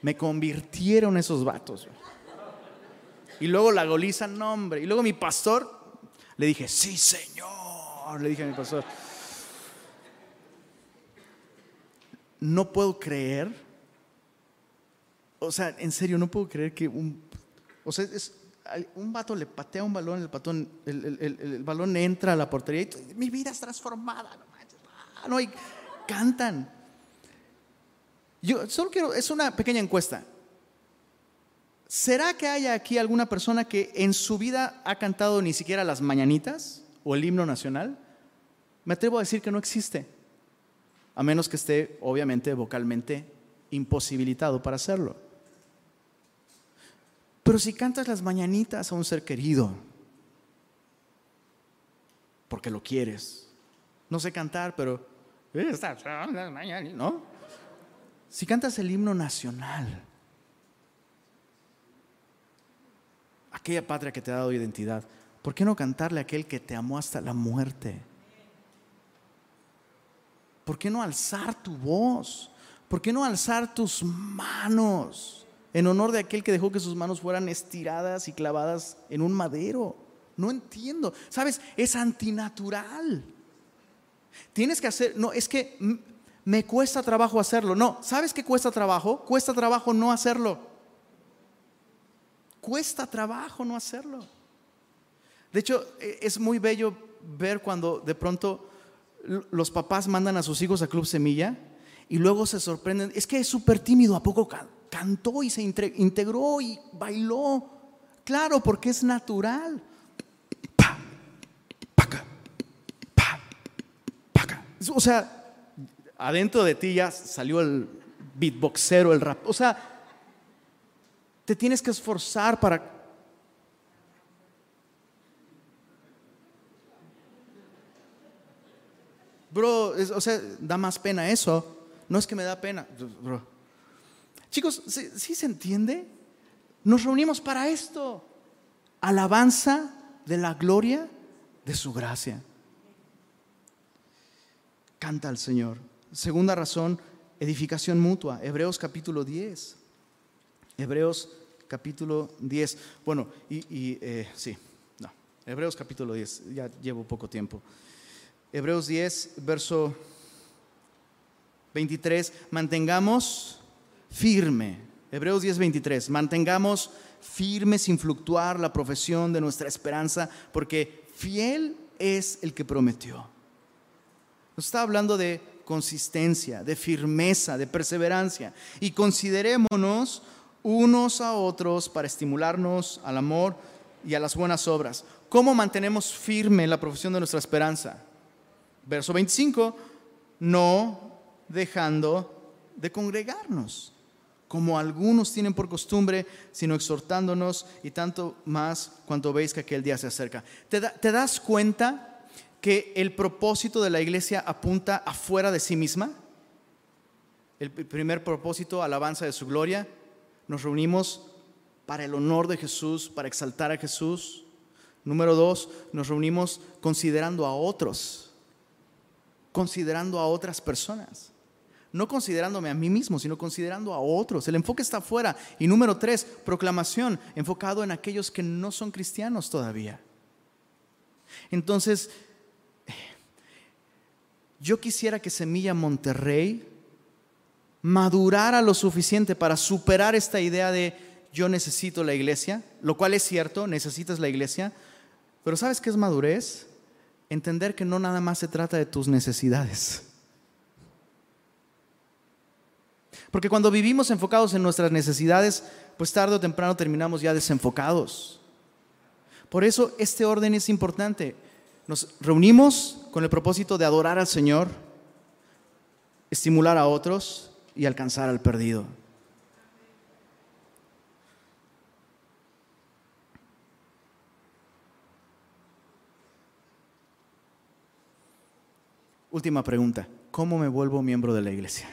Me convirtieron esos vatos. Y luego la goliza, no hombre. Y luego mi pastor, le dije, sí, señor. Le dije a mi pastor, no puedo creer o sea, en serio, no puedo creer que un. O sea, es, un vato le patea un balón, el, patón, el, balón entra a la portería y mi vida es transformada. No, ah, no y cantan. Yo solo quiero, es una pequeña encuesta. ¿Será que haya aquí alguna persona que en su vida ha cantado ni siquiera las mañanitas o el himno nacional? Me atrevo a decir que no existe, a menos que esté obviamente vocalmente imposibilitado para hacerlo. Pero si cantas las mañanitas a un ser querido, porque lo quieres, no sé cantar, pero ¿no? Si cantas el himno nacional, aquella patria que te ha dado identidad, ¿por qué no cantarle a aquel que te amó hasta la muerte? ¿Por qué no alzar tu voz? ¿Por qué no alzar tus manos en honor de aquel que dejó que sus manos fueran estiradas y clavadas en un madero? No entiendo. ¿Sabes? Es antinatural. Tienes que hacer, no, es que me cuesta trabajo hacerlo. No, ¿sabes qué cuesta trabajo? Cuesta trabajo no hacerlo. Cuesta trabajo no hacerlo. De hecho, e, es muy bello ver cuando de pronto los papás mandan a sus hijos a Club Semilla y luego se sorprenden. Es que es súper tímido, ¿a poco cantó y se integró y bailó? Claro, porque es natural. O sea, adentro de ti ya salió el beatboxero, el rap. O sea, te tienes que esforzar para... Bro, o sea, da más pena eso. No es que me da pena, bro. Chicos, ¿sí, se entiende? Nos reunimos para esto. Alabanza de la gloria de su gracia canta al Señor. Segunda razón, edificación mutua. Hebreos capítulo 10. Hebreos capítulo 10. Bueno, y, eh, sí, no. Hebreos capítulo 10. Ya llevo poco tiempo. Hebreos 10, verso 23. Mantengamos firme. Hebreos 10, 23. Mantengamos firme sin fluctuar la profesión de nuestra esperanza, porque fiel es el que prometió. Nos está hablando de consistencia, de firmeza, de perseverancia. Y considerémonos unos a otros para estimularnos al amor y a las buenas obras. ¿Cómo mantenemos firme la profesión de nuestra esperanza? Verso 25, no dejando de congregarnos, como algunos tienen por costumbre, sino exhortándonos y tanto más cuanto veis que aquel día se acerca. ¿Te, te das cuenta que el propósito de la iglesia apunta afuera de sí misma. El primer propósito, alabanza de su gloria. Nos reunimos para el honor de Jesús, para exaltar a Jesús. Número dos, nos reunimos considerando a otros, considerando a otras personas. No considerándome a mí mismo, sino considerando a otros. El enfoque está afuera. Y número tres, proclamación, enfocado en aquellos que no son cristianos todavía. Entonces, yo quisiera que Semilla Monterrey madurara lo suficiente para superar esta idea de yo necesito la iglesia, lo cual es cierto, necesitas la iglesia, pero ¿sabes qué es madurez? Entender que no nada más se trata de tus necesidades. Porque cuando vivimos enfocados en nuestras necesidades, pues tarde o temprano terminamos ya desenfocados. Por eso este orden es importante. Nos reunimos con el propósito de adorar al Señor, estimular a otros y alcanzar al perdido. Última pregunta, ¿cómo me vuelvo miembro de la iglesia?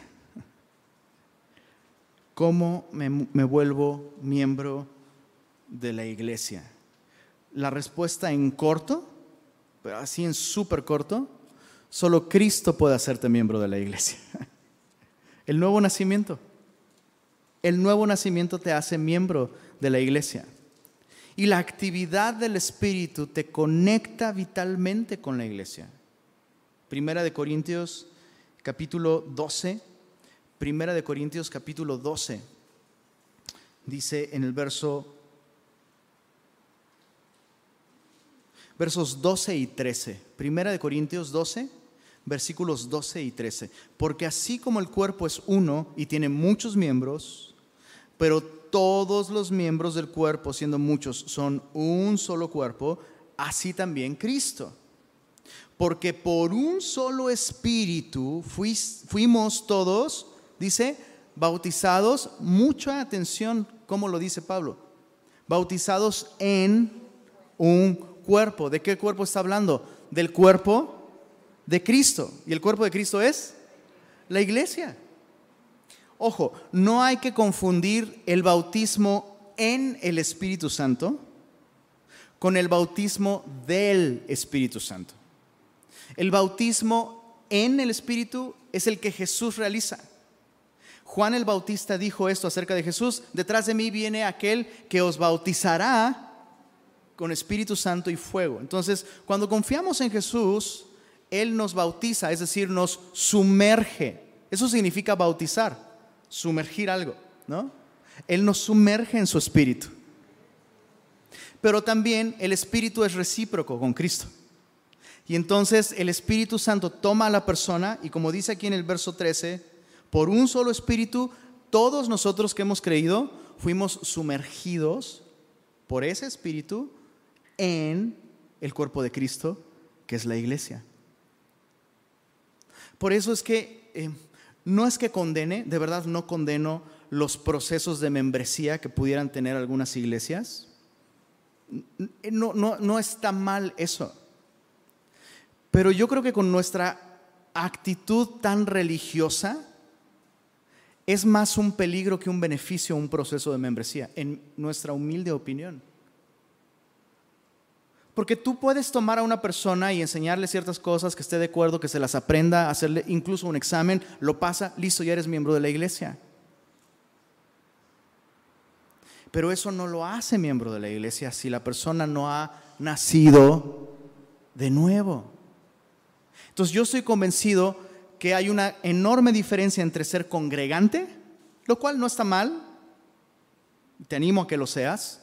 ¿Cómo me, vuelvo miembro de la iglesia? La respuesta en corto pero así en súper corto, solo Cristo puede hacerte miembro de la iglesia. El nuevo nacimiento. El nuevo nacimiento te hace miembro de la iglesia. Y la actividad del Espíritu te conecta vitalmente con la iglesia. Primera de Corintios capítulo 12. Primera de Corintios capítulo 12. Dice en el verso versos 12 y 13. Primera de Corintios 12, versículos 12 y 13. Porque así como el cuerpo es uno y tiene muchos miembros, pero todos los miembros del cuerpo, siendo muchos, son un solo cuerpo, así también Cristo. Porque por un solo espíritu fuimos todos, dice, bautizados, mucha atención, como lo dice Pablo, bautizados en un cuerpo. ¿De qué cuerpo está hablando? Del cuerpo de Cristo. ¿Y el cuerpo de Cristo es? La iglesia. Ojo, no hay que confundir el bautismo en el Espíritu Santo con el bautismo del Espíritu Santo. El bautismo en el Espíritu es el que Jesús realiza. Juan el Bautista dijo esto acerca de Jesús, detrás de mí viene aquel que os bautizará con Espíritu Santo y fuego. Entonces, cuando confiamos en Jesús, Él nos bautiza, es decir, nos sumerge. Eso significa bautizar, sumergir algo, ¿no? Él nos sumerge en su Espíritu. Pero también el Espíritu es recíproco con Cristo. Y entonces el Espíritu Santo toma a la persona y como dice aquí en el verso 13, por un solo Espíritu, todos nosotros que hemos creído fuimos sumergidos por ese Espíritu en el cuerpo de Cristo, que es la iglesia. Por eso es que eh, no es que condene, de verdad no condeno los procesos de membresía que pudieran tener algunas iglesias. No, no, no está mal eso. Pero yo creo que con nuestra actitud tan religiosa, es más un peligro que un beneficio un proceso de membresía, en nuestra humilde opinión. Porque tú puedes tomar a una persona y enseñarle ciertas cosas que esté de acuerdo, que se las aprenda, hacerle incluso un examen, lo pasa, listo, ya eres miembro de la iglesia. Pero eso no lo hace miembro de la iglesia si la persona no ha nacido de nuevo. Entonces yo estoy convencido que hay una enorme diferencia entre ser congregante, lo cual no está mal, te animo a que lo seas,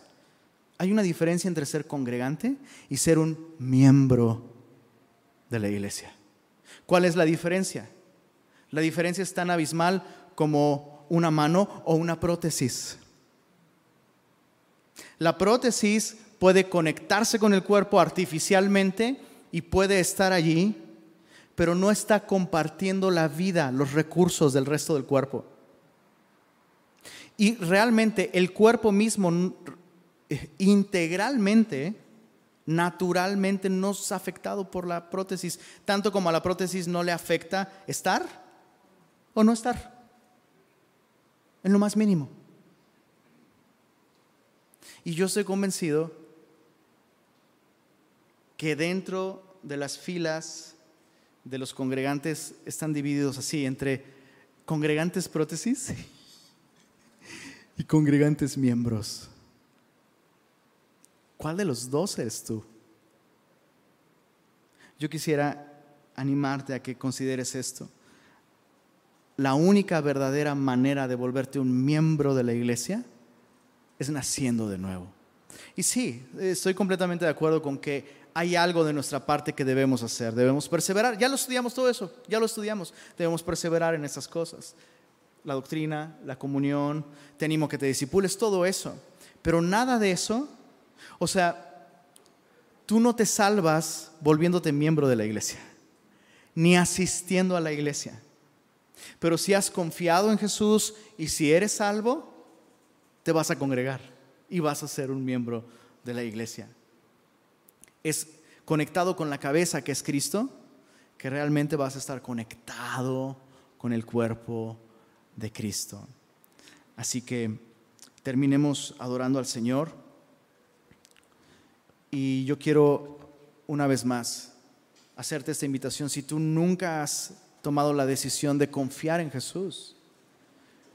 hay una diferencia entre ser congregante y ser un miembro de la iglesia. ¿Cuál es la diferencia? La diferencia es tan abismal como una mano o una prótesis. La prótesis puede conectarse con el cuerpo artificialmente y puede estar allí, pero no está compartiendo la vida, los recursos del resto del cuerpo. Y realmente el cuerpo mismo integralmente, naturalmente no es afectado por la prótesis, tanto como a la prótesis no le afecta estar o no estar, en lo más mínimo. Y yo estoy convencido que dentro de las filas de los congregantes están divididos así, entre congregantes prótesis y congregantes miembros. ¿Cuál de los dos eres tú? Yo quisiera animarte a que consideres esto. La única verdadera manera de volverte un miembro de la iglesia es naciendo de nuevo. Y sí, estoy completamente de acuerdo con que hay algo de nuestra parte que debemos hacer, debemos perseverar. Ya lo estudiamos todo eso, ya lo estudiamos. Debemos perseverar en esas cosas. La doctrina, la comunión, te animo que te disipules, todo eso. Pero nada de eso o sea, tú no te salvas volviéndote miembro de la iglesia, ni asistiendo a la iglesia. Pero si has confiado en Jesús y si eres salvo, te vas a congregar y vas a ser un miembro de la iglesia. Es conectado con la cabeza que es Cristo, que realmente vas a estar conectado con el cuerpo de Cristo. Así que terminemos adorando al Señor. Y yo quiero una vez más hacerte esta invitación. Si tú nunca has tomado la decisión de confiar en Jesús,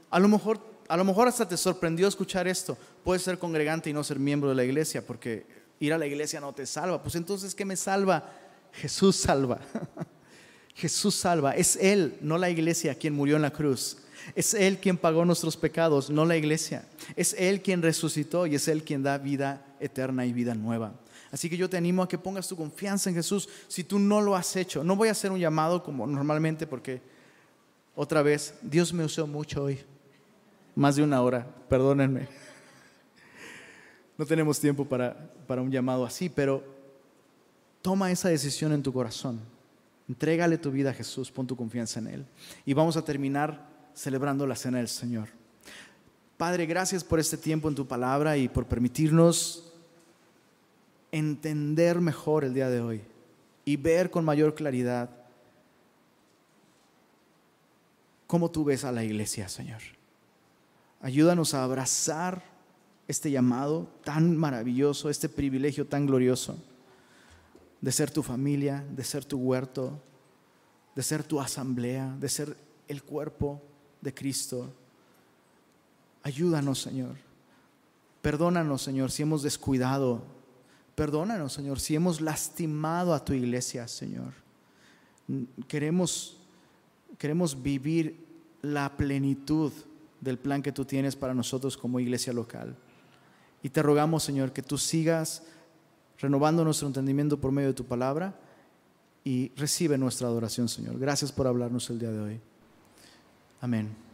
a lo mejor, a lo mejor hasta te sorprendió escuchar esto. Puedes ser congregante y no ser miembro de la iglesia porque ir a la iglesia no te salva. Pues entonces, ¿qué me salva? Jesús salva. Jesús salva. Es Él, no la iglesia, quien murió en la cruz. Es Él quien pagó nuestros pecados, no la iglesia. Es Él quien resucitó y es Él quien da vida eterna y vida nueva. Así que yo te animo a que pongas tu confianza en Jesús si tú no lo has hecho. No voy a hacer un llamado como normalmente porque otra vez Dios me usó mucho hoy. Más de una hora, perdónenme. No tenemos tiempo para, para un llamado así, pero toma esa decisión en tu corazón. Entrégale tu vida a Jesús, pon tu confianza en Él. Y vamos a terminar celebrando la cena del Señor. Padre, gracias por este tiempo en tu palabra y por permitirnos entender mejor el día de hoy y ver con mayor claridad cómo tú ves a la iglesia, Señor. Ayúdanos a abrazar este llamado tan maravilloso, este privilegio tan glorioso de ser tu familia, de ser tu huerto, de ser tu asamblea, de ser el cuerpo de Cristo. Ayúdanos, Señor. Perdónanos, Señor, si hemos descuidado. Perdónanos, Señor, si hemos lastimado a tu iglesia, Señor. Queremos, queremos vivir la plenitud del plan que tú tienes para nosotros como iglesia local. Y te rogamos, Señor, que tú sigas renovando nuestro entendimiento por medio de tu palabra y recibe nuestra adoración, Señor. Gracias por hablarnos el día de hoy. Amén.